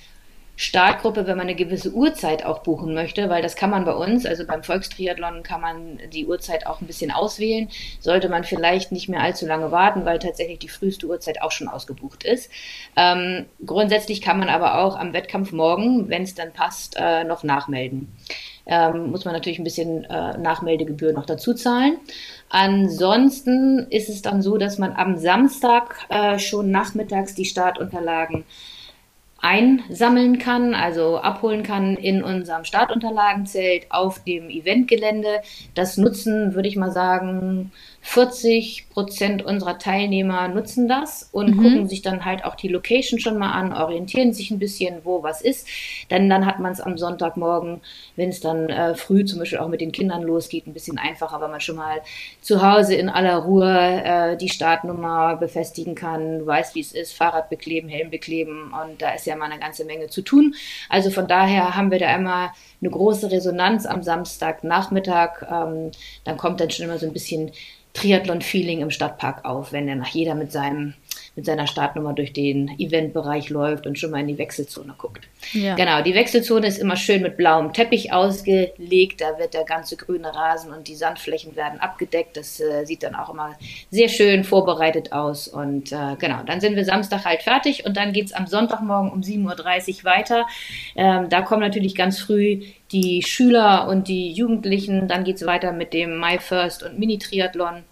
Startgruppe, wenn man eine gewisse Uhrzeit auch buchen möchte, weil das kann man bei uns, also beim Volkstriathlon kann man die Uhrzeit auch ein bisschen auswählen, sollte man vielleicht nicht mehr allzu lange warten, weil tatsächlich die früheste Uhrzeit auch schon ausgebucht ist. Ähm, grundsätzlich kann man aber auch am Wettkampf morgen, wenn es dann passt, äh, noch nachmelden. Ähm, muss man natürlich ein bisschen äh, Nachmeldegebühr noch dazu zahlen. Ansonsten ist es dann so, dass man am Samstag äh, schon nachmittags die Startunterlagen einsammeln kann, also abholen kann in unserem Startunterlagenzelt auf dem Eventgelände. Das nutzen, würde ich mal sagen, 40 Prozent unserer Teilnehmer nutzen das und mhm. gucken sich dann halt auch die Location schon mal an, orientieren sich ein bisschen, wo was ist. Denn dann hat man es am Sonntagmorgen, wenn es dann äh, früh zum Beispiel auch mit den Kindern losgeht, ein bisschen einfacher, weil man schon mal zu Hause in aller Ruhe äh, die Startnummer befestigen kann, weiß, wie es ist, Fahrrad bekleben, Helm bekleben und da ist ja mal eine ganze Menge zu tun. Also von daher haben wir da immer eine große Resonanz am Samstagnachmittag. Ähm, dann kommt dann schon immer so ein bisschen Triathlon-Feeling im Stadtpark auf, wenn dann nach jeder mit seinem mit seiner Startnummer durch den Eventbereich läuft und schon mal in die Wechselzone guckt. Ja. Genau, die Wechselzone ist immer schön mit blauem Teppich ausgelegt. Da wird der ganze grüne Rasen und die Sandflächen werden abgedeckt. Das äh, sieht dann auch immer sehr schön vorbereitet aus. Und äh, genau, dann sind wir Samstag halt fertig und dann geht es am Sonntagmorgen um 7.30 Uhr weiter. Ähm, da kommen natürlich ganz früh die Schüler und die Jugendlichen. Dann geht es weiter mit dem My First und Mini-Triathlon.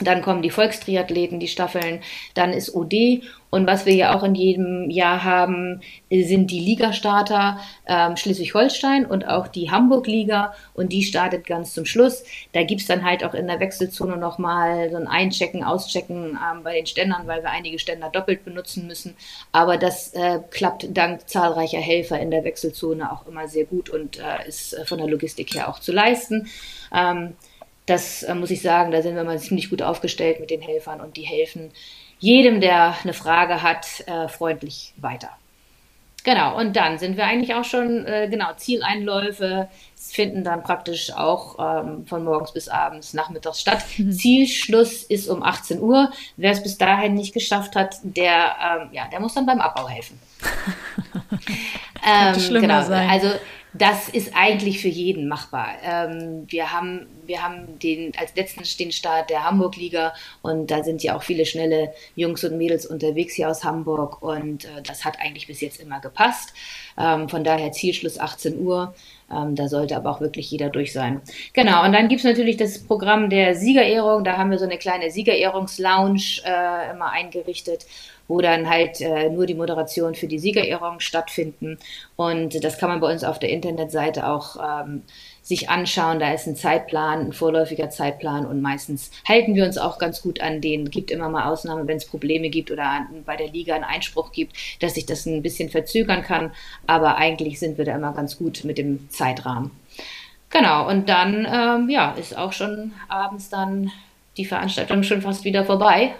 Dann kommen die Volkstriathleten, die Staffeln, dann ist OD und was wir ja auch in jedem Jahr haben, sind die Ligastarter ähm, Schleswig-Holstein und auch die Hamburg-Liga und die startet ganz zum Schluss. Da gibt's dann halt auch in der Wechselzone nochmal so ein Einchecken, Auschecken ähm, bei den Ständern, weil wir einige Ständer doppelt benutzen müssen. Aber das äh, klappt dank zahlreicher Helfer in der Wechselzone auch immer sehr gut und äh, ist äh, von der Logistik her auch zu leisten. Ähm, das äh, muss ich sagen, da sind wir mal ziemlich gut aufgestellt mit den Helfern und die helfen jedem, der eine Frage hat, äh, freundlich weiter. Genau, und dann sind wir eigentlich auch schon, äh, genau, Zieleinläufe finden dann praktisch auch ähm, von morgens bis abends, nachmittags statt. Mhm. Zielschluss ist um 18 Uhr. Wer es bis dahin nicht geschafft hat, der, ähm, ja, der muss dann beim Abbau helfen. ähm, genau, sein. also das ist eigentlich für jeden machbar. Ähm, wir haben, wir haben den, als letzten den Start der Hamburg-Liga und da sind ja auch viele schnelle Jungs und Mädels unterwegs hier aus Hamburg und äh, das hat eigentlich bis jetzt immer gepasst. Ähm, von daher Zielschluss 18 Uhr. Ähm, da sollte aber auch wirklich jeder durch sein. Genau, und dann gibt es natürlich das Programm der Siegerehrung. Da haben wir so eine kleine Siegerehrungslounge äh, immer eingerichtet wo dann halt äh, nur die Moderation für die Siegerehrung stattfinden. Und das kann man bei uns auf der Internetseite auch ähm, sich anschauen. Da ist ein Zeitplan, ein vorläufiger Zeitplan und meistens halten wir uns auch ganz gut an den. Gibt immer mal Ausnahmen, wenn es Probleme gibt oder an, bei der Liga einen Einspruch gibt, dass sich das ein bisschen verzögern kann. Aber eigentlich sind wir da immer ganz gut mit dem Zeitrahmen. Genau, und dann ähm, ja, ist auch schon abends dann die Veranstaltung schon fast wieder vorbei.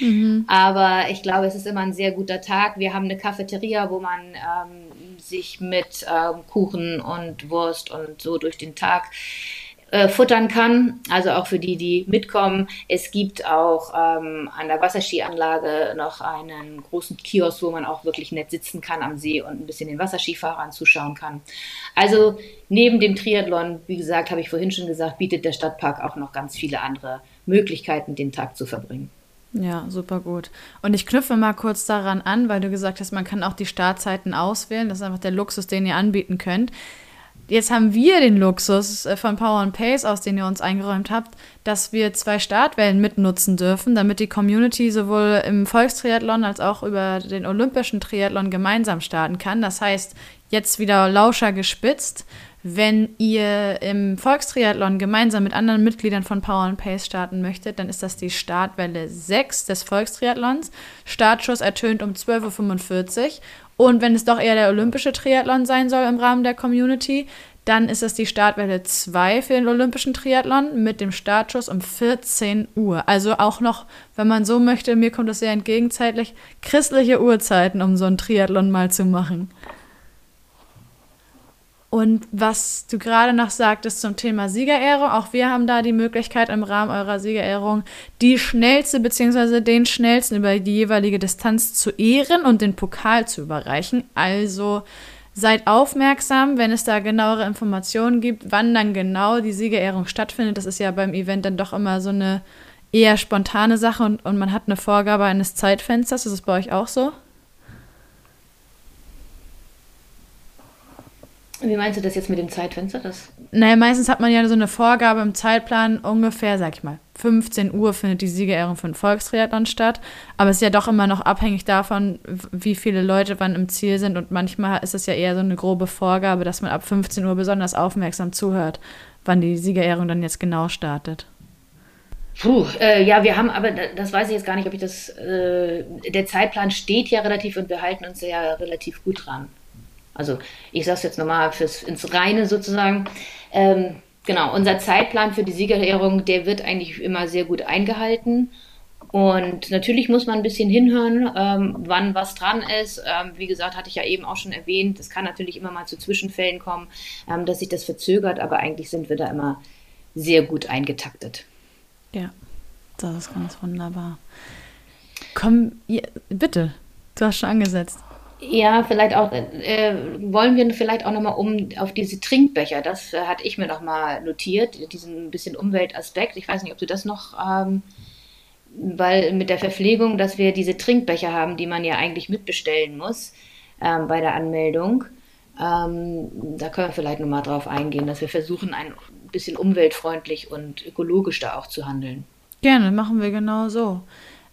Mhm. Aber ich glaube, es ist immer ein sehr guter Tag. Wir haben eine Cafeteria, wo man ähm, sich mit ähm, Kuchen und Wurst und so durch den Tag äh, futtern kann. Also auch für die, die mitkommen. Es gibt auch ähm, an der Wasserskianlage noch einen großen Kiosk, wo man auch wirklich nett sitzen kann am See und ein bisschen den Wasserskifahrern zuschauen kann. Also neben dem Triathlon, wie gesagt, habe ich vorhin schon gesagt, bietet der Stadtpark auch noch ganz viele andere Möglichkeiten, den Tag zu verbringen. Ja, super gut. Und ich knüpfe mal kurz daran an, weil du gesagt hast, man kann auch die Startzeiten auswählen. Das ist einfach der Luxus, den ihr anbieten könnt. Jetzt haben wir den Luxus äh, von Power and Pace aus, den ihr uns eingeräumt habt, dass wir zwei Startwellen mitnutzen dürfen, damit die Community sowohl im Volkstriathlon als auch über den olympischen Triathlon gemeinsam starten kann. Das heißt, jetzt wieder Lauscher gespitzt. Wenn ihr im Volkstriathlon gemeinsam mit anderen Mitgliedern von Power and Pace starten möchtet, dann ist das die Startwelle 6 des Volkstriathlons. Startschuss ertönt um 12.45 Uhr und wenn es doch eher der olympische Triathlon sein soll im Rahmen der Community, dann ist das die Startwelle 2 für den olympischen Triathlon mit dem Startschuss um 14 Uhr. Also auch noch, wenn man so möchte, mir kommt das sehr entgegenzeitlich, christliche Uhrzeiten, um so einen Triathlon mal zu machen. Und was du gerade noch sagtest zum Thema Siegerehrung, auch wir haben da die Möglichkeit im Rahmen eurer Siegerehrung die schnellste bzw. den schnellsten über die jeweilige Distanz zu ehren und den Pokal zu überreichen. Also seid aufmerksam, wenn es da genauere Informationen gibt, wann dann genau die Siegerehrung stattfindet. Das ist ja beim Event dann doch immer so eine eher spontane Sache und, und man hat eine Vorgabe eines Zeitfensters. Ist es bei euch auch so? Wie meinst du das jetzt mit dem Zeitfenster? Das naja, meistens hat man ja so eine Vorgabe im Zeitplan, ungefähr, sag ich mal, 15 Uhr findet die Siegerehrung den Volkstriathlon statt. Aber es ist ja doch immer noch abhängig davon, wie viele Leute wann im Ziel sind. Und manchmal ist es ja eher so eine grobe Vorgabe, dass man ab 15 Uhr besonders aufmerksam zuhört, wann die Siegerehrung dann jetzt genau startet. Puh, äh, ja, wir haben, aber das weiß ich jetzt gar nicht, ob ich das. Äh, der Zeitplan steht ja relativ und wir halten uns ja relativ gut dran. Also ich sage es jetzt nochmal fürs, ins Reine sozusagen. Ähm, genau, unser Zeitplan für die Siegerehrung, der wird eigentlich immer sehr gut eingehalten. Und natürlich muss man ein bisschen hinhören, ähm, wann was dran ist. Ähm, wie gesagt, hatte ich ja eben auch schon erwähnt, es kann natürlich immer mal zu Zwischenfällen kommen, ähm, dass sich das verzögert, aber eigentlich sind wir da immer sehr gut eingetaktet. Ja, das ist ganz wunderbar. Komm, ja, bitte, du hast schon angesetzt. Ja, vielleicht auch, äh, wollen wir vielleicht auch nochmal um auf diese Trinkbecher, das äh, hatte ich mir nochmal notiert, diesen bisschen Umweltaspekt. Ich weiß nicht, ob du das noch, ähm, weil mit der Verpflegung, dass wir diese Trinkbecher haben, die man ja eigentlich mitbestellen muss ähm, bei der Anmeldung. Ähm, da können wir vielleicht nochmal drauf eingehen, dass wir versuchen, ein bisschen umweltfreundlich und ökologisch da auch zu handeln. Gerne, machen wir genau so.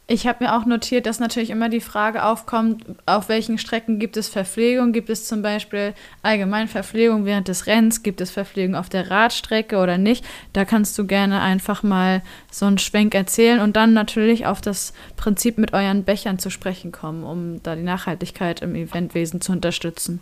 Ich habe mir auch notiert, dass natürlich immer die Frage aufkommt, auf welchen Strecken gibt es Verpflegung? Gibt es zum Beispiel allgemein Verpflegung während des Rennens? Gibt es Verpflegung auf der Radstrecke oder nicht? Da kannst du gerne einfach mal so einen Schwenk erzählen und dann natürlich auf das Prinzip mit euren Bechern zu sprechen kommen, um da die Nachhaltigkeit im Eventwesen zu unterstützen.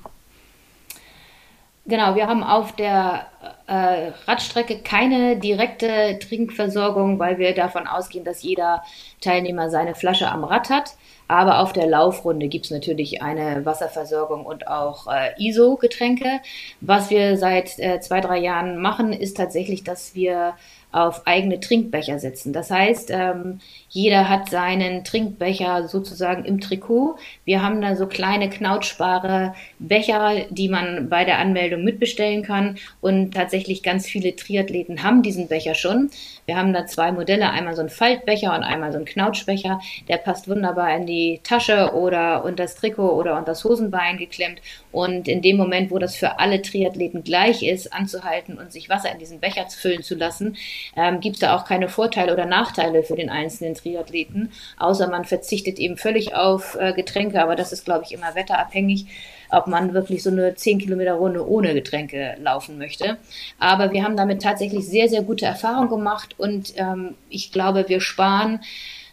Genau, wir haben auf der äh, Radstrecke keine direkte Trinkversorgung, weil wir davon ausgehen, dass jeder Teilnehmer seine Flasche am Rad hat. Aber auf der Laufrunde gibt es natürlich eine Wasserversorgung und auch äh, ISO-Getränke. Was wir seit äh, zwei, drei Jahren machen, ist tatsächlich, dass wir auf eigene Trinkbecher setzen. Das heißt, ähm, jeder hat seinen Trinkbecher sozusagen im Trikot. Wir haben da so kleine knautschbare Becher, die man bei der Anmeldung mitbestellen kann. Und tatsächlich ganz viele Triathleten haben diesen Becher schon. Wir haben da zwei Modelle, einmal so ein Faltbecher und einmal so ein Knautschbecher. Der passt wunderbar in die Tasche oder unter das Trikot oder unter das Hosenbein geklemmt. Und in dem Moment, wo das für alle Triathleten gleich ist, anzuhalten und sich Wasser in diesen Becher füllen zu lassen, ähm, gibt es da auch keine Vorteile oder Nachteile für den einzelnen Triathleten, außer man verzichtet eben völlig auf äh, Getränke, aber das ist, glaube ich, immer wetterabhängig ob man wirklich so eine 10 Kilometer Runde ohne Getränke laufen möchte. Aber wir haben damit tatsächlich sehr, sehr gute Erfahrungen gemacht und ähm, ich glaube, wir sparen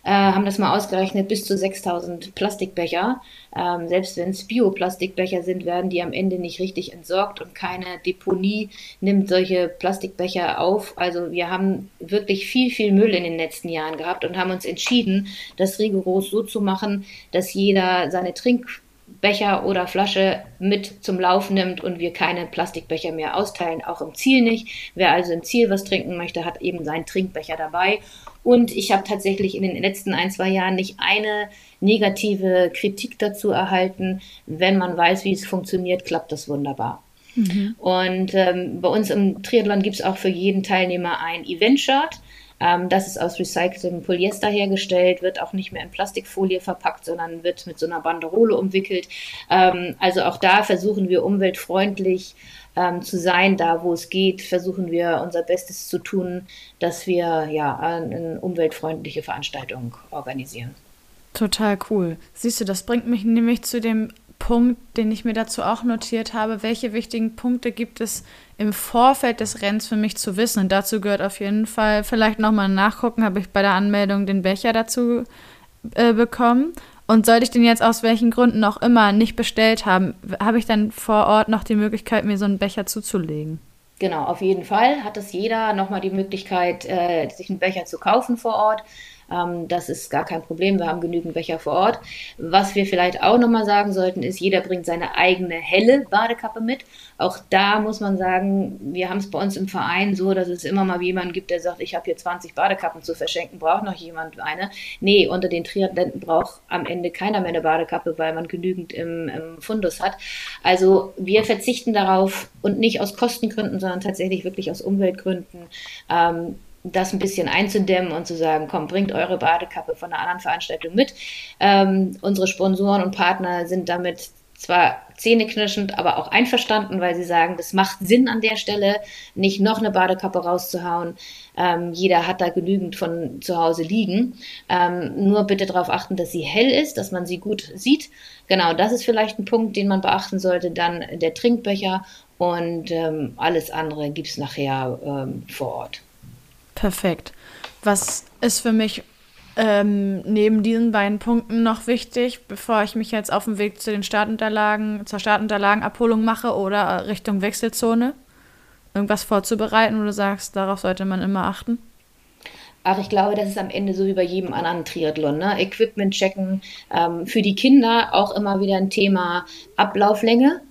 äh, haben das mal ausgerechnet, bis zu 6000 Plastikbecher. Ähm, selbst wenn es Bioplastikbecher sind, werden die am Ende nicht richtig entsorgt und keine Deponie nimmt solche Plastikbecher auf. Also wir haben wirklich viel, viel Müll in den letzten Jahren gehabt und haben uns entschieden, das rigoros so zu machen, dass jeder seine Trinkbecher oder Flasche mit zum Lauf nimmt und wir keine Plastikbecher mehr austeilen, auch im Ziel nicht. Wer also im Ziel was trinken möchte, hat eben seinen Trinkbecher dabei und ich habe tatsächlich in den letzten ein, zwei Jahren nicht eine negative Kritik dazu erhalten. Wenn man weiß, wie es funktioniert, klappt das wunderbar. Mhm. Und ähm, bei uns im Triathlon gibt es auch für jeden Teilnehmer ein Event-Shirt. Ähm, das ist aus recyceltem Polyester hergestellt, wird auch nicht mehr in Plastikfolie verpackt, sondern wird mit so einer Banderole umwickelt. Ähm, also auch da versuchen wir umweltfreundlich ähm, zu sein. Da, wo es geht, versuchen wir unser Bestes zu tun, dass wir ja eine umweltfreundliche Veranstaltung organisieren. Total cool. Siehst du, das bringt mich nämlich zu dem Punkt, den ich mir dazu auch notiert habe. Welche wichtigen Punkte gibt es im Vorfeld des Rennens für mich zu wissen? Und dazu gehört auf jeden Fall vielleicht nochmal nachgucken, habe ich bei der Anmeldung den Becher dazu äh, bekommen. Und sollte ich den jetzt aus welchen Gründen auch immer nicht bestellt haben, habe ich dann vor Ort noch die Möglichkeit, mir so einen Becher zuzulegen? Genau, auf jeden Fall hat es jeder nochmal die Möglichkeit, äh, sich einen Becher zu kaufen vor Ort. Ähm, das ist gar kein Problem. Wir haben genügend Becher vor Ort. Was wir vielleicht auch nochmal sagen sollten, ist, jeder bringt seine eigene helle Badekappe mit. Auch da muss man sagen, wir haben es bei uns im Verein so, dass es immer mal jemanden gibt, der sagt, ich habe hier 20 Badekappen zu verschenken, braucht noch jemand eine? Nee, unter den Triathleten braucht am Ende keiner mehr eine Badekappe, weil man genügend im, im Fundus hat. Also wir verzichten darauf und nicht aus Kostengründen, sondern tatsächlich wirklich aus Umweltgründen. Ähm, das ein bisschen einzudämmen und zu sagen, komm, bringt eure Badekappe von einer anderen Veranstaltung mit. Ähm, unsere Sponsoren und Partner sind damit zwar zähneknirschend, aber auch einverstanden, weil sie sagen, das macht Sinn an der Stelle, nicht noch eine Badekappe rauszuhauen. Ähm, jeder hat da genügend von zu Hause liegen. Ähm, nur bitte darauf achten, dass sie hell ist, dass man sie gut sieht. Genau, das ist vielleicht ein Punkt, den man beachten sollte. Dann der Trinkbecher und ähm, alles andere gibt es nachher ähm, vor Ort. Perfekt. Was ist für mich ähm, neben diesen beiden Punkten noch wichtig, bevor ich mich jetzt auf den Weg zu den Startunterlagen, zur Startunterlagenabholung mache oder Richtung Wechselzone? Irgendwas vorzubereiten, wo du sagst, darauf sollte man immer achten? Ach, ich glaube, das ist am Ende so wie bei jedem anderen Triathlon. Ne? Equipment checken. Ähm, für die Kinder auch immer wieder ein Thema Ablauflänge.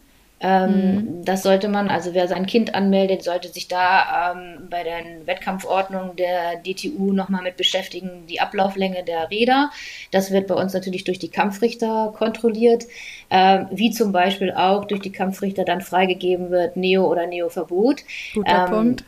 Ähm, mhm. Das sollte man, also wer sein Kind anmeldet, sollte sich da ähm, bei der Wettkampfordnung der DTU nochmal mit beschäftigen, die Ablauflänge der Räder. Das wird bei uns natürlich durch die Kampfrichter kontrolliert, ähm, wie zum Beispiel auch durch die Kampfrichter dann freigegeben wird, Neo- oder Neo-Verbot. Guter ähm, Punkt.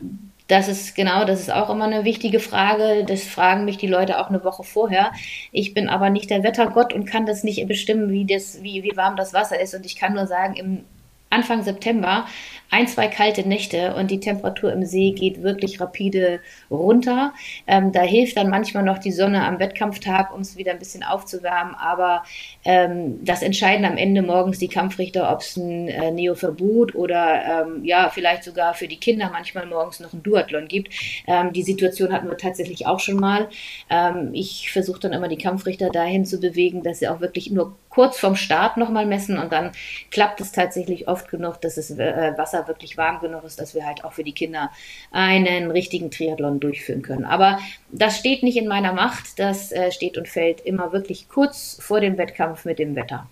Das ist genau, das ist auch immer eine wichtige Frage. Das fragen mich die Leute auch eine Woche vorher. Ich bin aber nicht der Wettergott und kann das nicht bestimmen, wie, das, wie, wie warm das Wasser ist. Und ich kann nur sagen, im Anfang September ein, zwei kalte Nächte und die Temperatur im See geht wirklich rapide runter. Ähm, da hilft dann manchmal noch die Sonne am Wettkampftag, um es wieder ein bisschen aufzuwärmen. Aber ähm, das entscheiden am Ende morgens die Kampfrichter, ob es ein äh, Neoverbot oder ähm, ja, vielleicht sogar für die Kinder manchmal morgens noch ein Duathlon gibt. Ähm, die Situation hatten wir tatsächlich auch schon mal. Ähm, ich versuche dann immer die Kampfrichter dahin zu bewegen, dass sie auch wirklich nur kurz vorm Start nochmal messen und dann klappt es tatsächlich oft genug, dass das äh, Wasser wirklich warm genug ist, dass wir halt auch für die Kinder einen richtigen Triathlon durchführen können. Aber das steht nicht in meiner Macht, das äh, steht und fällt immer wirklich kurz vor dem Wettkampf mit dem Wetter.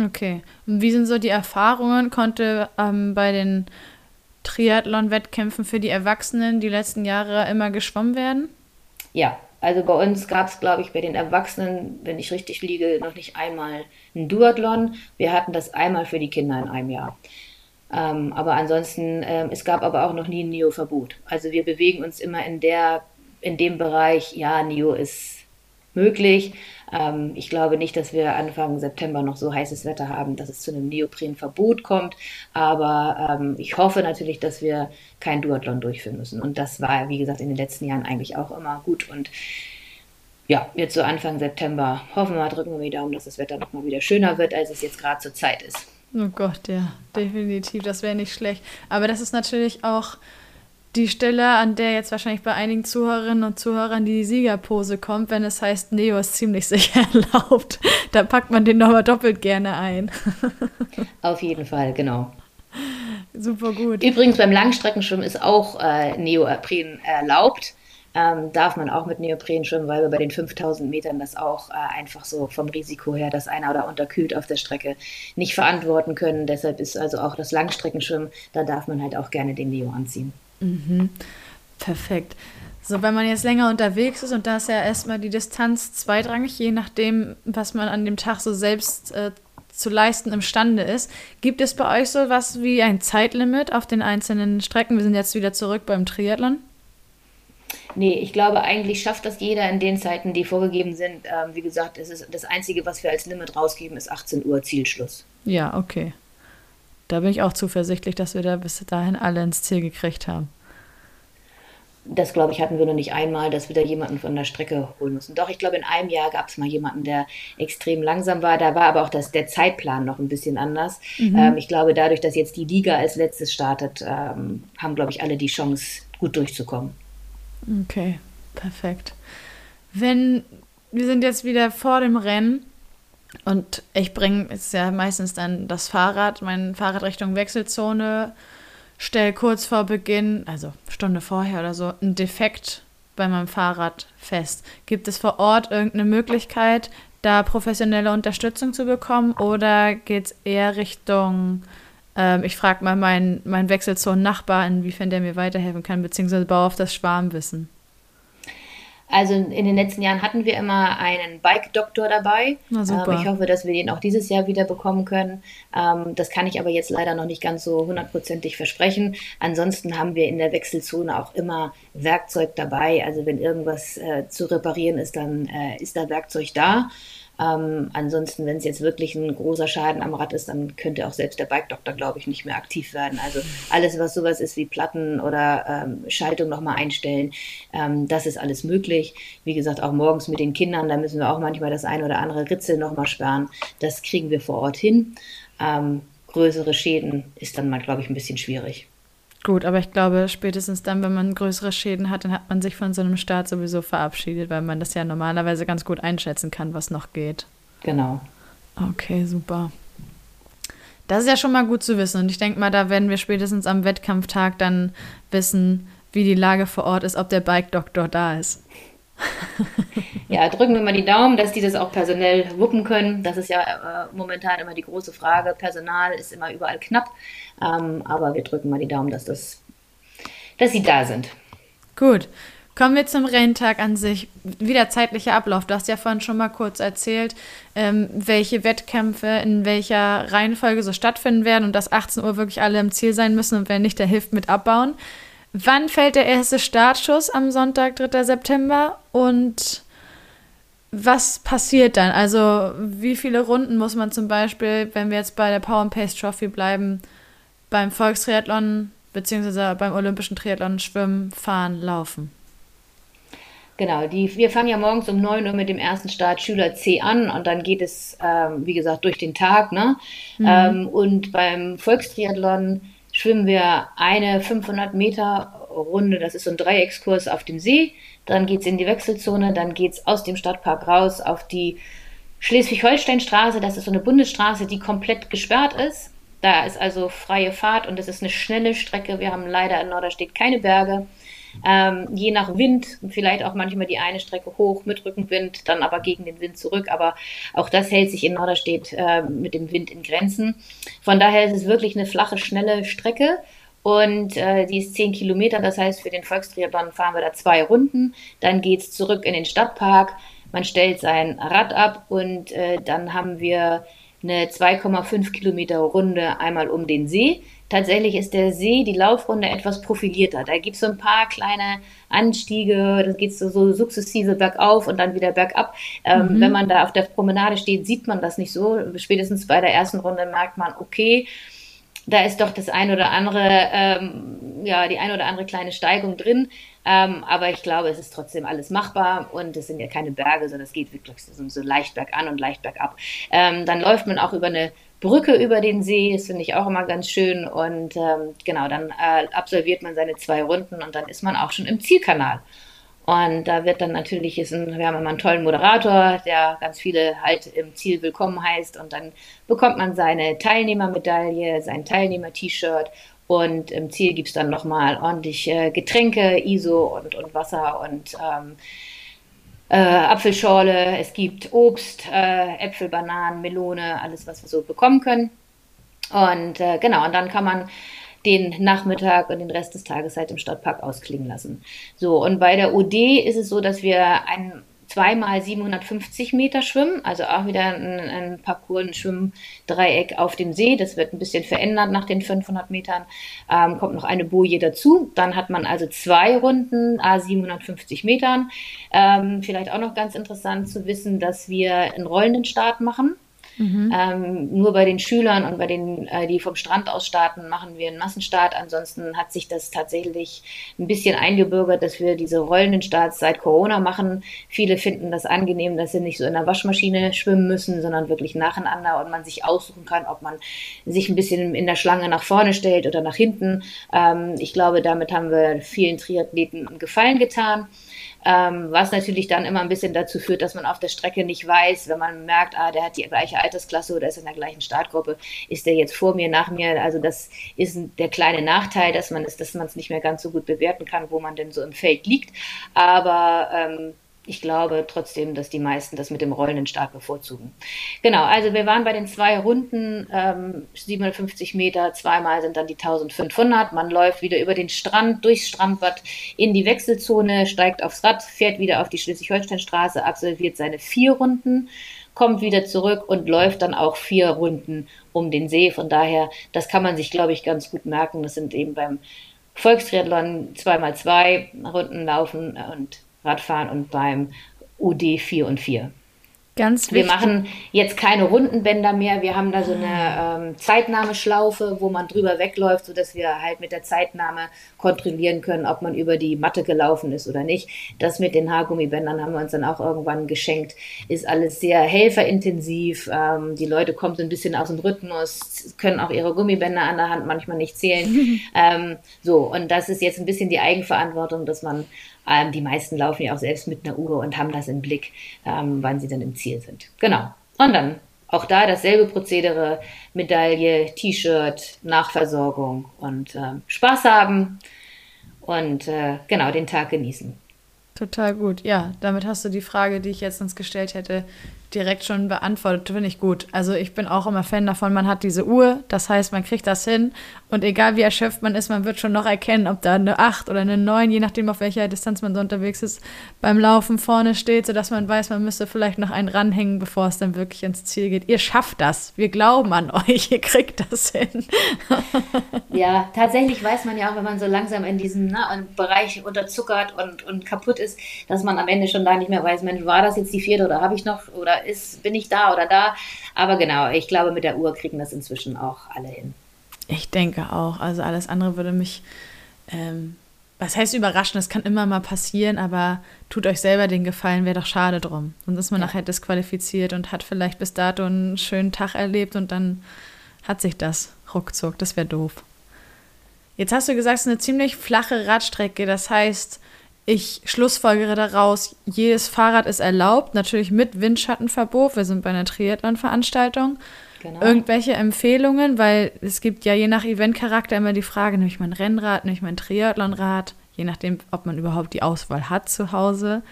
Okay. Und wie sind so die Erfahrungen? Konnte ähm, bei den Triathlon-Wettkämpfen für die Erwachsenen die letzten Jahre immer geschwommen werden? Ja, also bei uns gab es, glaube ich, bei den Erwachsenen, wenn ich richtig liege, noch nicht einmal ein Duathlon. Wir hatten das einmal für die Kinder in einem Jahr. Ähm, aber ansonsten, ähm, es gab aber auch noch nie ein NIO-Verbot. Also wir bewegen uns immer in der, in dem Bereich, ja, NIO ist möglich. Ähm, ich glaube nicht, dass wir Anfang September noch so heißes Wetter haben, dass es zu einem Neoprenverbot kommt. Aber ähm, ich hoffe natürlich, dass wir kein Duathlon durchführen müssen. Und das war, wie gesagt, in den letzten Jahren eigentlich auch immer gut. Und ja, jetzt so Anfang September hoffen wir drücken wir die Daumen, dass das Wetter nochmal wieder schöner wird, als es jetzt gerade zur Zeit ist. Oh Gott, ja, definitiv, das wäre nicht schlecht. Aber das ist natürlich auch die Stelle, an der jetzt wahrscheinlich bei einigen Zuhörerinnen und Zuhörern die Siegerpose kommt, wenn es heißt, Neo ist ziemlich sicher erlaubt. Da packt man den nochmal doppelt gerne ein. Auf jeden Fall, genau. Super gut. Übrigens beim Langstreckenschwimmen ist auch äh, Neopren erlaubt. Ähm, darf man auch mit Neopren schwimmen, weil wir bei den 5000 Metern das auch äh, einfach so vom Risiko her, dass einer oder unterkühlt auf der Strecke, nicht verantworten können. Deshalb ist also auch das Langstreckenschwimmen, da darf man halt auch gerne den Neo anziehen. Mhm. Perfekt. So, wenn man jetzt länger unterwegs ist und da ist ja erstmal die Distanz zweitrangig, je nachdem, was man an dem Tag so selbst äh, zu leisten imstande ist. Gibt es bei euch so was wie ein Zeitlimit auf den einzelnen Strecken? Wir sind jetzt wieder zurück beim Triathlon. Nee, ich glaube, eigentlich schafft das jeder in den Zeiten, die vorgegeben sind. Ähm, wie gesagt, es ist das Einzige, was wir als Limit rausgeben, ist 18 Uhr Zielschluss. Ja, okay. Da bin ich auch zuversichtlich, dass wir da bis dahin alle ins Ziel gekriegt haben. Das, glaube ich, hatten wir noch nicht einmal, dass wir da jemanden von der Strecke holen mussten. Doch, ich glaube, in einem Jahr gab es mal jemanden, der extrem langsam war. Da war aber auch das, der Zeitplan noch ein bisschen anders. Mhm. Ähm, ich glaube, dadurch, dass jetzt die Liga als letztes startet, ähm, haben, glaube ich, alle die Chance, gut durchzukommen. Okay, perfekt. Wenn wir sind jetzt wieder vor dem Rennen und ich bringe jetzt ja meistens dann das Fahrrad, mein Fahrrad Richtung Wechselzone, stelle kurz vor Beginn, also Stunde vorher oder so, ein Defekt bei meinem Fahrrad fest. Gibt es vor Ort irgendeine Möglichkeit, da professionelle Unterstützung zu bekommen oder geht es eher Richtung ähm, ich frage mal meinen, meinen Wechselzonen-Nachbar, inwiefern der mir weiterhelfen kann, beziehungsweise baue auf das Schwarmwissen. Also in den letzten Jahren hatten wir immer einen Bike-Doktor dabei. Na super. Ähm, ich hoffe, dass wir den auch dieses Jahr wieder bekommen können. Ähm, das kann ich aber jetzt leider noch nicht ganz so hundertprozentig versprechen. Ansonsten haben wir in der Wechselzone auch immer Werkzeug dabei. Also wenn irgendwas äh, zu reparieren ist, dann äh, ist da Werkzeug da. Ähm, ansonsten, wenn es jetzt wirklich ein großer Schaden am Rad ist, dann könnte auch selbst der Bike-Doktor, glaube ich, nicht mehr aktiv werden. Also alles, was sowas ist wie Platten oder ähm, Schaltung nochmal einstellen, ähm, das ist alles möglich. Wie gesagt, auch morgens mit den Kindern, da müssen wir auch manchmal das ein oder andere Ritzel nochmal sperren. Das kriegen wir vor Ort hin. Ähm, größere Schäden ist dann mal, glaube ich, ein bisschen schwierig. Gut, aber ich glaube, spätestens dann, wenn man größere Schäden hat, dann hat man sich von so einem Start sowieso verabschiedet, weil man das ja normalerweise ganz gut einschätzen kann, was noch geht. Genau. Okay, super. Das ist ja schon mal gut zu wissen. Und ich denke mal, da werden wir spätestens am Wettkampftag dann wissen, wie die Lage vor Ort ist, ob der Bike-Doktor da ist. ja, drücken wir mal die Daumen, dass die das auch personell wuppen können. Das ist ja äh, momentan immer die große Frage. Personal ist immer überall knapp. Ähm, aber wir drücken mal die Daumen, dass, das, dass sie da sind. Gut. Kommen wir zum Renntag an sich. Wieder zeitlicher Ablauf. Du hast ja vorhin schon mal kurz erzählt, ähm, welche Wettkämpfe in welcher Reihenfolge so stattfinden werden und dass 18 Uhr wirklich alle im Ziel sein müssen und wer nicht, der hilft mit abbauen. Wann fällt der erste Startschuss am Sonntag, 3. September? Und was passiert dann? Also, wie viele Runden muss man zum Beispiel, wenn wir jetzt bei der Power and Pace Trophy bleiben, beim Volkstriathlon bzw. beim Olympischen Triathlon schwimmen, fahren, laufen? Genau, die, wir fangen ja morgens um 9 Uhr mit dem ersten Start Schüler C an und dann geht es, ähm, wie gesagt, durch den Tag. Ne? Mhm. Ähm, und beim Volkstriathlon schwimmen wir eine 500 Meter Runde, das ist so ein Dreieckskurs auf dem See. Dann geht es in die Wechselzone, dann geht es aus dem Stadtpark raus auf die Schleswig-Holstein-Straße. Das ist so eine Bundesstraße, die komplett gesperrt ist. Da ist also freie Fahrt und es ist eine schnelle Strecke. Wir haben leider in Norderstedt keine Berge. Ähm, je nach Wind, vielleicht auch manchmal die eine Strecke hoch mit Rückenwind, dann aber gegen den Wind zurück. Aber auch das hält sich in Norderstedt äh, mit dem Wind in Grenzen. Von daher ist es wirklich eine flache, schnelle Strecke. Und äh, die ist 10 Kilometer, das heißt, für den Volkstriathlon fahren wir da zwei Runden. Dann geht es zurück in den Stadtpark. Man stellt sein Rad ab und äh, dann haben wir eine 2,5 Kilometer Runde einmal um den See. Tatsächlich ist der See, die Laufrunde etwas profilierter. Da gibt es so ein paar kleine Anstiege, da geht so, so sukzessive bergauf und dann wieder bergab. Ähm, mhm. Wenn man da auf der Promenade steht, sieht man das nicht so. Spätestens bei der ersten Runde merkt man, okay, da ist doch das ein oder andere, ähm, ja, die ein oder andere kleine Steigung drin. Ähm, aber ich glaube, es ist trotzdem alles machbar und es sind ja keine Berge, sondern es geht wirklich so, leicht bergan und leicht bergab. Ähm, dann läuft man auch über eine Brücke über den See. Das finde ich auch immer ganz schön. Und ähm, genau, dann äh, absolviert man seine zwei Runden und dann ist man auch schon im Zielkanal. Und da wird dann natürlich, ist ein, wir haben immer einen tollen Moderator, der ganz viele halt im Ziel willkommen heißt. Und dann bekommt man seine Teilnehmermedaille, sein Teilnehmer-T-Shirt. Und im Ziel gibt es dann nochmal ordentlich äh, Getränke, ISO und, und Wasser und ähm, äh, Apfelschorle. Es gibt Obst, äh, Äpfel, Bananen, Melone, alles, was wir so bekommen können. Und äh, genau, und dann kann man den Nachmittag und den Rest des Tages halt im Stadtpark ausklingen lassen. So, und bei der OD ist es so, dass wir ein zweimal 750 Meter schwimmen, also auch wieder ein, ein Parcours, ein Schwimmdreieck auf dem See. Das wird ein bisschen verändert nach den 500 Metern. Ähm, kommt noch eine Boje dazu. Dann hat man also zwei Runden, a 750 Metern. Ähm, vielleicht auch noch ganz interessant zu wissen, dass wir einen rollenden Start machen. Mhm. Ähm, nur bei den Schülern und bei den, äh, die vom Strand aus starten, machen wir einen Massenstart. Ansonsten hat sich das tatsächlich ein bisschen eingebürgert, dass wir diese rollenden Starts seit Corona machen. Viele finden das angenehm, dass sie nicht so in der Waschmaschine schwimmen müssen, sondern wirklich nacheinander und man sich aussuchen kann, ob man sich ein bisschen in der Schlange nach vorne stellt oder nach hinten. Ähm, ich glaube, damit haben wir vielen Triathleten einen Gefallen getan. Ähm, was natürlich dann immer ein bisschen dazu führt, dass man auf der Strecke nicht weiß, wenn man merkt, ah, der hat die gleiche Altersklasse oder ist in der gleichen Startgruppe, ist der jetzt vor mir, nach mir. Also das ist der kleine Nachteil, dass man es, dass man es nicht mehr ganz so gut bewerten kann, wo man denn so im Feld liegt. Aber ähm, ich glaube trotzdem, dass die meisten das mit dem rollenden Start bevorzugen. Genau, also wir waren bei den zwei Runden, ähm, 750 Meter, zweimal sind dann die 1500. Man läuft wieder über den Strand, durchs Strandbad in die Wechselzone, steigt aufs Rad, fährt wieder auf die Schleswig-Holstein-Straße, absolviert seine vier Runden, kommt wieder zurück und läuft dann auch vier Runden um den See. Von daher, das kann man sich, glaube ich, ganz gut merken. Das sind eben beim Volkstriathlon zweimal zwei Runden laufen und Radfahren und beim UD 4 und 4. Ganz wichtig. Wir machen jetzt keine Rundenbänder mehr. Wir haben da so eine ähm, Zeitnahmeschlaufe, wo man drüber wegläuft, sodass wir halt mit der Zeitnahme kontrollieren können, ob man über die Matte gelaufen ist oder nicht. Das mit den Haargummibändern haben wir uns dann auch irgendwann geschenkt. Ist alles sehr helferintensiv. Ähm, die Leute kommen so ein bisschen aus dem Rhythmus, können auch ihre Gummibänder an der Hand manchmal nicht zählen. ähm, so, und das ist jetzt ein bisschen die Eigenverantwortung, dass man ähm, die meisten laufen ja auch selbst mit einer Uhr und haben das im Blick, ähm, wann sie dann im Ziel sind. Genau. Und dann auch da dasselbe Prozedere, Medaille, T-Shirt, Nachversorgung und äh, Spaß haben und äh, genau den Tag genießen. Total gut. Ja, damit hast du die Frage, die ich jetzt uns gestellt hätte, direkt schon beantwortet. Finde ich gut. Also ich bin auch immer Fan davon, man hat diese Uhr, das heißt, man kriegt das hin und egal wie erschöpft man ist, man wird schon noch erkennen, ob da eine 8 oder eine 9, je nachdem auf welcher Distanz man so unterwegs ist, beim Laufen vorne steht, sodass man weiß, man müsste vielleicht noch einen ranhängen, bevor es dann wirklich ins Ziel geht. Ihr schafft das. Wir glauben an euch. Ihr kriegt das hin. ja, tatsächlich weiß man ja auch, wenn man so langsam in diesem ne, Bereich unterzuckert und, und kaputt ist, dass man am Ende schon da nicht mehr weiß, Mensch, war das jetzt die vierte oder habe ich noch oder ist, bin ich da oder da. Aber genau, ich glaube, mit der Uhr kriegen das inzwischen auch alle hin. Ich denke auch. Also alles andere würde mich, ähm, was heißt überraschen? Das kann immer mal passieren, aber tut euch selber den Gefallen, wäre doch schade drum. Sonst ist man ja. nachher disqualifiziert und hat vielleicht bis dato einen schönen Tag erlebt und dann hat sich das ruckzuck. Das wäre doof. Jetzt hast du gesagt, es ist eine ziemlich flache Radstrecke. Das heißt, ich schlussfolgere daraus, jedes Fahrrad ist erlaubt, natürlich mit Windschattenverbot. Wir sind bei einer Triathlon-Veranstaltung. Genau. Irgendwelche Empfehlungen, weil es gibt ja je nach Eventcharakter immer die Frage, nehme ich mein Rennrad, nehme ich mein Triathlonrad, je nachdem, ob man überhaupt die Auswahl hat zu Hause.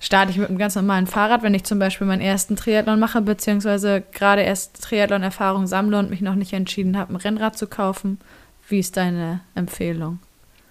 Starte ich mit einem ganz normalen Fahrrad, wenn ich zum Beispiel meinen ersten Triathlon mache, beziehungsweise gerade erst Triathlon-Erfahrung sammle und mich noch nicht entschieden habe, ein Rennrad zu kaufen. Wie ist deine Empfehlung?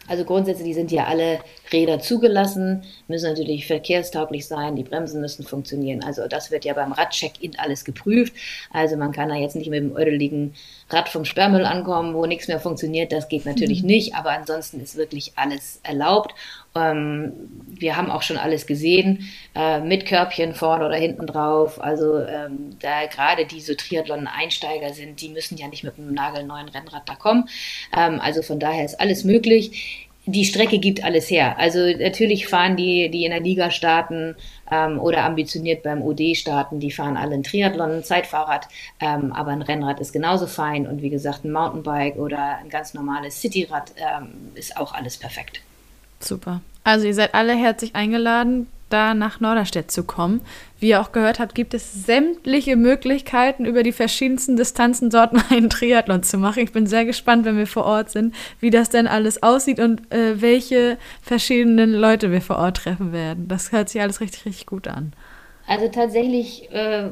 Also grundsätzlich sind ja alle Räder zugelassen, müssen natürlich verkehrstauglich sein, die Bremsen müssen funktionieren. Also das wird ja beim Radcheck-in alles geprüft. Also man kann da jetzt nicht mit dem ödeligen Rad vom Sperrmüll ankommen, wo nichts mehr funktioniert. Das geht natürlich mhm. nicht, aber ansonsten ist wirklich alles erlaubt. Ähm, wir haben auch schon alles gesehen, äh, mit Körbchen vorne oder hinten drauf. Also ähm, da gerade die so Triathlon-Einsteiger sind, die müssen ja nicht mit einem nagelneuen Rennrad da kommen. Ähm, also von daher ist alles möglich die Strecke gibt alles her. Also natürlich fahren die, die in der Liga starten, ähm, oder ambitioniert beim OD starten, die fahren alle ein Triathlon, ein Zeitfahrrad, ähm, aber ein Rennrad ist genauso fein und wie gesagt, ein Mountainbike oder ein ganz normales Cityrad ähm, ist auch alles perfekt. Super. Also ihr seid alle herzlich eingeladen da nach Norderstedt zu kommen. Wie ihr auch gehört habt, gibt es sämtliche Möglichkeiten, über die verschiedensten Distanzen dort einen Triathlon zu machen. Ich bin sehr gespannt, wenn wir vor Ort sind, wie das denn alles aussieht und äh, welche verschiedenen Leute wir vor Ort treffen werden. Das hört sich alles richtig, richtig gut an. Also tatsächlich äh,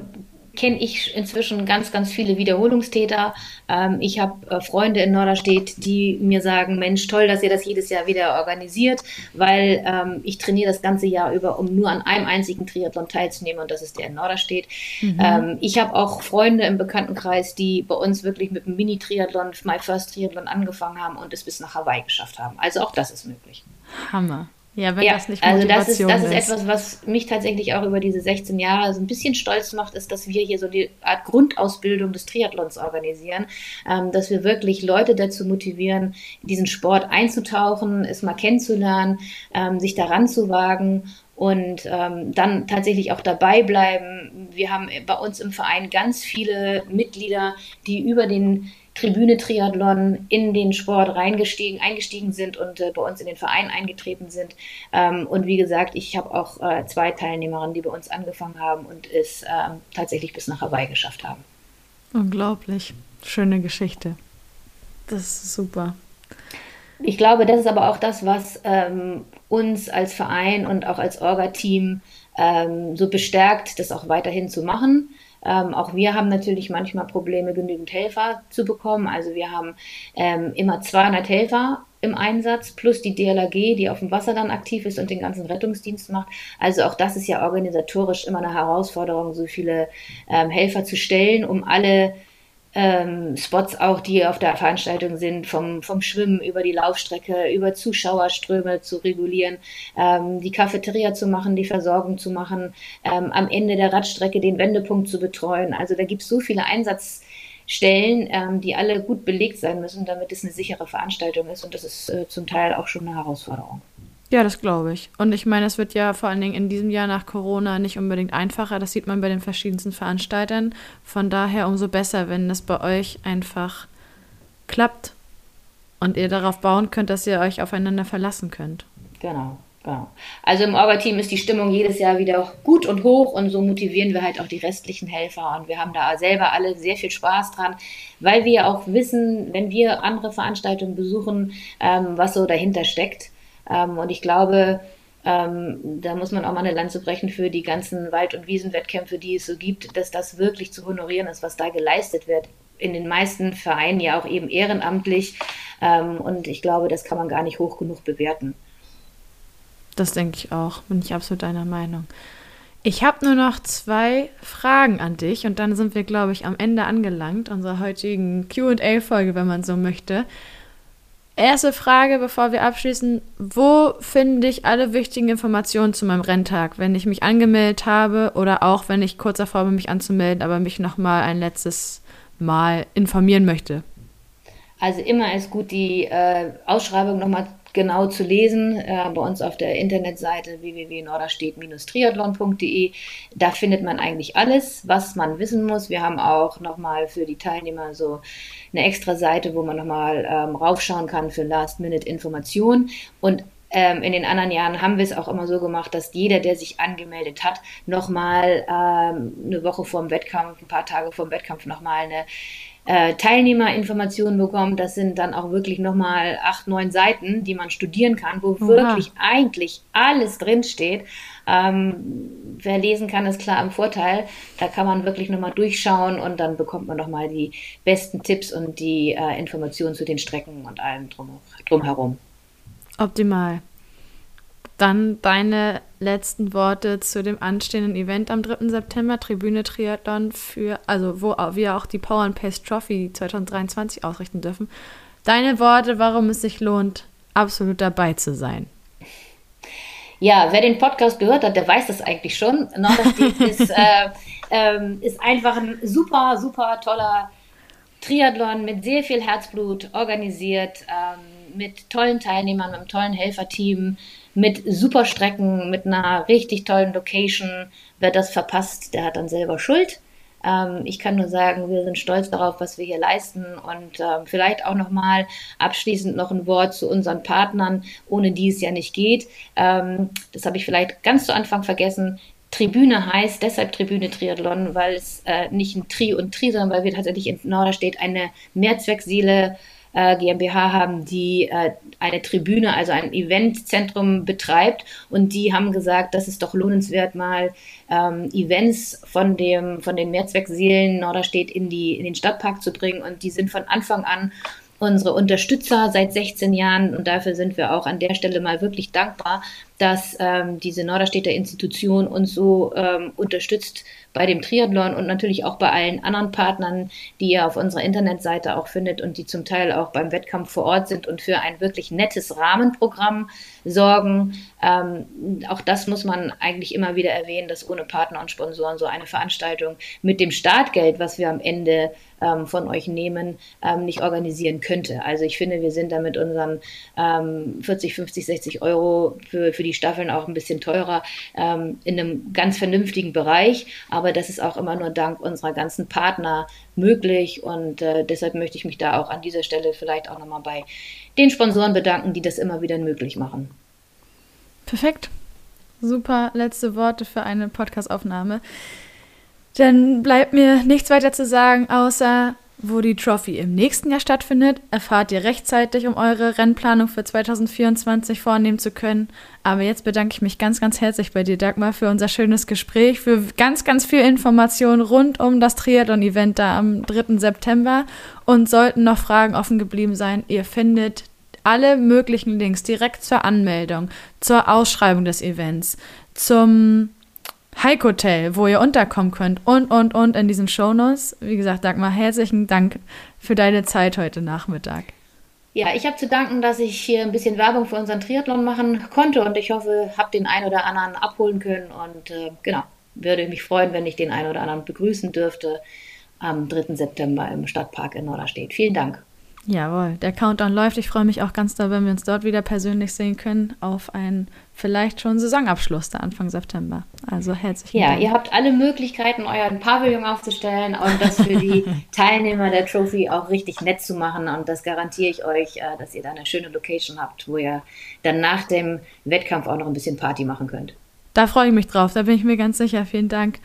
kenne ich inzwischen ganz, ganz viele Wiederholungstäter. Ähm, ich habe äh, Freunde in Norderstedt, die mir sagen, Mensch, toll, dass ihr das jedes Jahr wieder organisiert, weil ähm, ich trainiere das ganze Jahr über, um nur an einem einzigen Triathlon teilzunehmen und das ist der in Norderstedt. Mhm. Ähm, ich habe auch Freunde im Bekanntenkreis, die bei uns wirklich mit einem Mini-Triathlon, My First Triathlon angefangen haben und es bis nach Hawaii geschafft haben. Also auch das ist möglich. Hammer. Ja, wenn ja, das nicht Motivation also das ist, das ist, ist etwas, was mich tatsächlich auch über diese 16 Jahre so ein bisschen stolz macht, ist, dass wir hier so die Art Grundausbildung des Triathlons organisieren, ähm, dass wir wirklich Leute dazu motivieren, diesen Sport einzutauchen, es mal kennenzulernen, ähm, sich daran zu wagen und ähm, dann tatsächlich auch dabei bleiben. Wir haben bei uns im Verein ganz viele Mitglieder, die über den Tribüne Triathlon in den Sport reingestiegen, eingestiegen sind und äh, bei uns in den Verein eingetreten sind. Ähm, und wie gesagt, ich habe auch äh, zwei Teilnehmerinnen, die bei uns angefangen haben und es ähm, tatsächlich bis nach Hawaii geschafft haben. Unglaublich. Schöne Geschichte. Das ist super. Ich glaube, das ist aber auch das, was ähm, uns als Verein und auch als Orga-Team ähm, so bestärkt, das auch weiterhin zu machen. Ähm, auch wir haben natürlich manchmal Probleme, genügend Helfer zu bekommen. Also wir haben ähm, immer 200 Helfer im Einsatz, plus die DLAG, die auf dem Wasser dann aktiv ist und den ganzen Rettungsdienst macht. Also auch das ist ja organisatorisch immer eine Herausforderung, so viele ähm, Helfer zu stellen, um alle ähm, Spots auch, die auf der Veranstaltung sind, vom, vom Schwimmen über die Laufstrecke, über Zuschauerströme zu regulieren, ähm, die Cafeteria zu machen, die Versorgung zu machen, ähm, am Ende der Radstrecke den Wendepunkt zu betreuen. Also da gibt es so viele Einsatzstellen, ähm, die alle gut belegt sein müssen, damit es eine sichere Veranstaltung ist. Und das ist äh, zum Teil auch schon eine Herausforderung. Ja, das glaube ich. Und ich meine, es wird ja vor allen Dingen in diesem Jahr nach Corona nicht unbedingt einfacher. Das sieht man bei den verschiedensten Veranstaltern. Von daher umso besser, wenn es bei euch einfach klappt und ihr darauf bauen könnt, dass ihr euch aufeinander verlassen könnt. Genau. Genau. Also im Orga-Team ist die Stimmung jedes Jahr wieder gut und hoch und so motivieren wir halt auch die restlichen Helfer und wir haben da selber alle sehr viel Spaß dran, weil wir auch wissen, wenn wir andere Veranstaltungen besuchen, ähm, was so dahinter steckt. Ähm, und ich glaube, ähm, da muss man auch mal eine Lanze brechen für die ganzen Wald- und Wiesenwettkämpfe, die es so gibt, dass das wirklich zu honorieren ist, was da geleistet wird. In den meisten Vereinen ja auch eben ehrenamtlich. Ähm, und ich glaube, das kann man gar nicht hoch genug bewerten. Das denke ich auch. Bin ich absolut deiner Meinung. Ich habe nur noch zwei Fragen an dich und dann sind wir, glaube ich, am Ende angelangt unserer heutigen QA-Folge, wenn man so möchte. Erste Frage, bevor wir abschließen. Wo finde ich alle wichtigen Informationen zu meinem Renntag, wenn ich mich angemeldet habe oder auch wenn ich kurz davor bin, mich anzumelden, aber mich nochmal ein letztes Mal informieren möchte? Also immer ist gut, die äh, Ausschreibung nochmal genau zu lesen äh, bei uns auf der Internetseite www.norderstedt-triathlon.de. Da findet man eigentlich alles, was man wissen muss. Wir haben auch nochmal für die Teilnehmer so eine extra Seite, wo man nochmal ähm, raufschauen kann für Last-Minute-Informationen. Und ähm, in den anderen Jahren haben wir es auch immer so gemacht, dass jeder, der sich angemeldet hat, nochmal ähm, eine Woche vor dem Wettkampf, ein paar Tage vor dem Wettkampf nochmal eine äh, Teilnehmerinformationen bekommt. Das sind dann auch wirklich nochmal acht, neun Seiten, die man studieren kann, wo Oha. wirklich eigentlich alles drinsteht. Ähm, wer lesen kann, ist klar im Vorteil. Da kann man wirklich nochmal durchschauen und dann bekommt man nochmal die besten Tipps und die äh, Informationen zu den Strecken und allem drum, drumherum. Optimal. Dann deine letzten Worte zu dem anstehenden Event am 3. September, Tribüne Triathlon für, also wo wir auch die Power and Pace Trophy 2023 ausrichten dürfen. Deine Worte, warum es sich lohnt, absolut dabei zu sein. Ja, wer den Podcast gehört hat, der weiß das eigentlich schon. Norderstedt ist, äh, ähm, ist einfach ein super, super toller Triathlon mit sehr viel Herzblut organisiert. Ähm, mit tollen Teilnehmern, mit einem tollen Helferteam, mit super Strecken, mit einer richtig tollen Location. Wer das verpasst, der hat dann selber Schuld. Ähm, ich kann nur sagen, wir sind stolz darauf, was wir hier leisten und ähm, vielleicht auch nochmal abschließend noch ein Wort zu unseren Partnern, ohne die es ja nicht geht. Ähm, das habe ich vielleicht ganz zu Anfang vergessen. Tribüne heißt deshalb Tribüne Triathlon, weil es äh, nicht ein Tri und Tri, sondern weil wir tatsächlich in Norderstedt eine Mehrzweckseele äh, GmbH haben, die äh, eine Tribüne, also ein Eventzentrum betreibt. Und die haben gesagt, das ist doch lohnenswert, mal ähm, Events von, dem, von den Mehrzweckseelen Norderstedt in, die, in den Stadtpark zu bringen. Und die sind von Anfang an unsere Unterstützer seit 16 Jahren und dafür sind wir auch an der Stelle mal wirklich dankbar, dass ähm, diese Norderstädter Institution uns so ähm, unterstützt bei dem Triathlon und natürlich auch bei allen anderen Partnern, die ihr auf unserer Internetseite auch findet und die zum Teil auch beim Wettkampf vor Ort sind und für ein wirklich nettes Rahmenprogramm sorgen. Ähm, auch das muss man eigentlich immer wieder erwähnen, dass ohne Partner und Sponsoren so eine Veranstaltung mit dem Startgeld, was wir am Ende ähm, von euch nehmen, ähm, nicht organisieren könnte. Also ich finde, wir sind da mit unseren 40, 50, 60 Euro für, für die Staffeln auch ein bisschen teurer ähm, in einem ganz vernünftigen Bereich. Aber das ist auch immer nur dank unserer ganzen Partner möglich. Und äh, deshalb möchte ich mich da auch an dieser Stelle vielleicht auch nochmal bei den Sponsoren bedanken, die das immer wieder möglich machen. Perfekt. Super letzte Worte für eine Podcastaufnahme. Dann bleibt mir nichts weiter zu sagen, außer wo die Trophy im nächsten Jahr stattfindet, erfahrt ihr rechtzeitig, um eure Rennplanung für 2024 vornehmen zu können. Aber jetzt bedanke ich mich ganz, ganz herzlich bei dir, Dagmar, für unser schönes Gespräch, für ganz, ganz viel Information rund um das Triathlon-Event da am 3. September. Und sollten noch Fragen offen geblieben sein, ihr findet alle möglichen Links direkt zur Anmeldung, zur Ausschreibung des Events, zum Hike Hotel, wo ihr unterkommen könnt und, und, und in diesen Shownotes. Wie gesagt, Dagmar, herzlichen Dank für deine Zeit heute Nachmittag. Ja, ich habe zu danken, dass ich hier ein bisschen Werbung für unseren Triathlon machen konnte und ich hoffe, habe den einen oder anderen abholen können und äh, genau, würde mich freuen, wenn ich den einen oder anderen begrüßen dürfte am 3. September im Stadtpark in Norderstedt. Vielen Dank. Jawohl, der Countdown läuft. Ich freue mich auch ganz doll, wenn wir uns dort wieder persönlich sehen können, auf einen vielleicht schon Saisonabschluss da Anfang September. Also herzlichen ja, Dank. Ja, ihr habt alle Möglichkeiten, euren Pavillon aufzustellen und das für die Teilnehmer der Trophy auch richtig nett zu machen. Und das garantiere ich euch, äh, dass ihr da eine schöne Location habt, wo ihr dann nach dem Wettkampf auch noch ein bisschen Party machen könnt. Da freue ich mich drauf, da bin ich mir ganz sicher. Vielen Dank.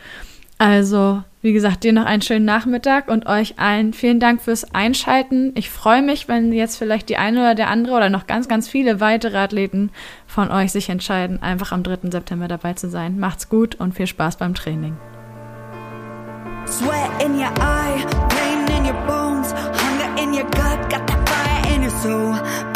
Also, wie gesagt, dir noch einen schönen Nachmittag und euch allen vielen Dank fürs Einschalten. Ich freue mich, wenn jetzt vielleicht die eine oder der andere oder noch ganz, ganz viele weitere Athleten von euch sich entscheiden, einfach am 3. September dabei zu sein. Macht's gut und viel Spaß beim Training. Sweat in your eye, pain in your bones, hunger in your gut, got that fire in your soul,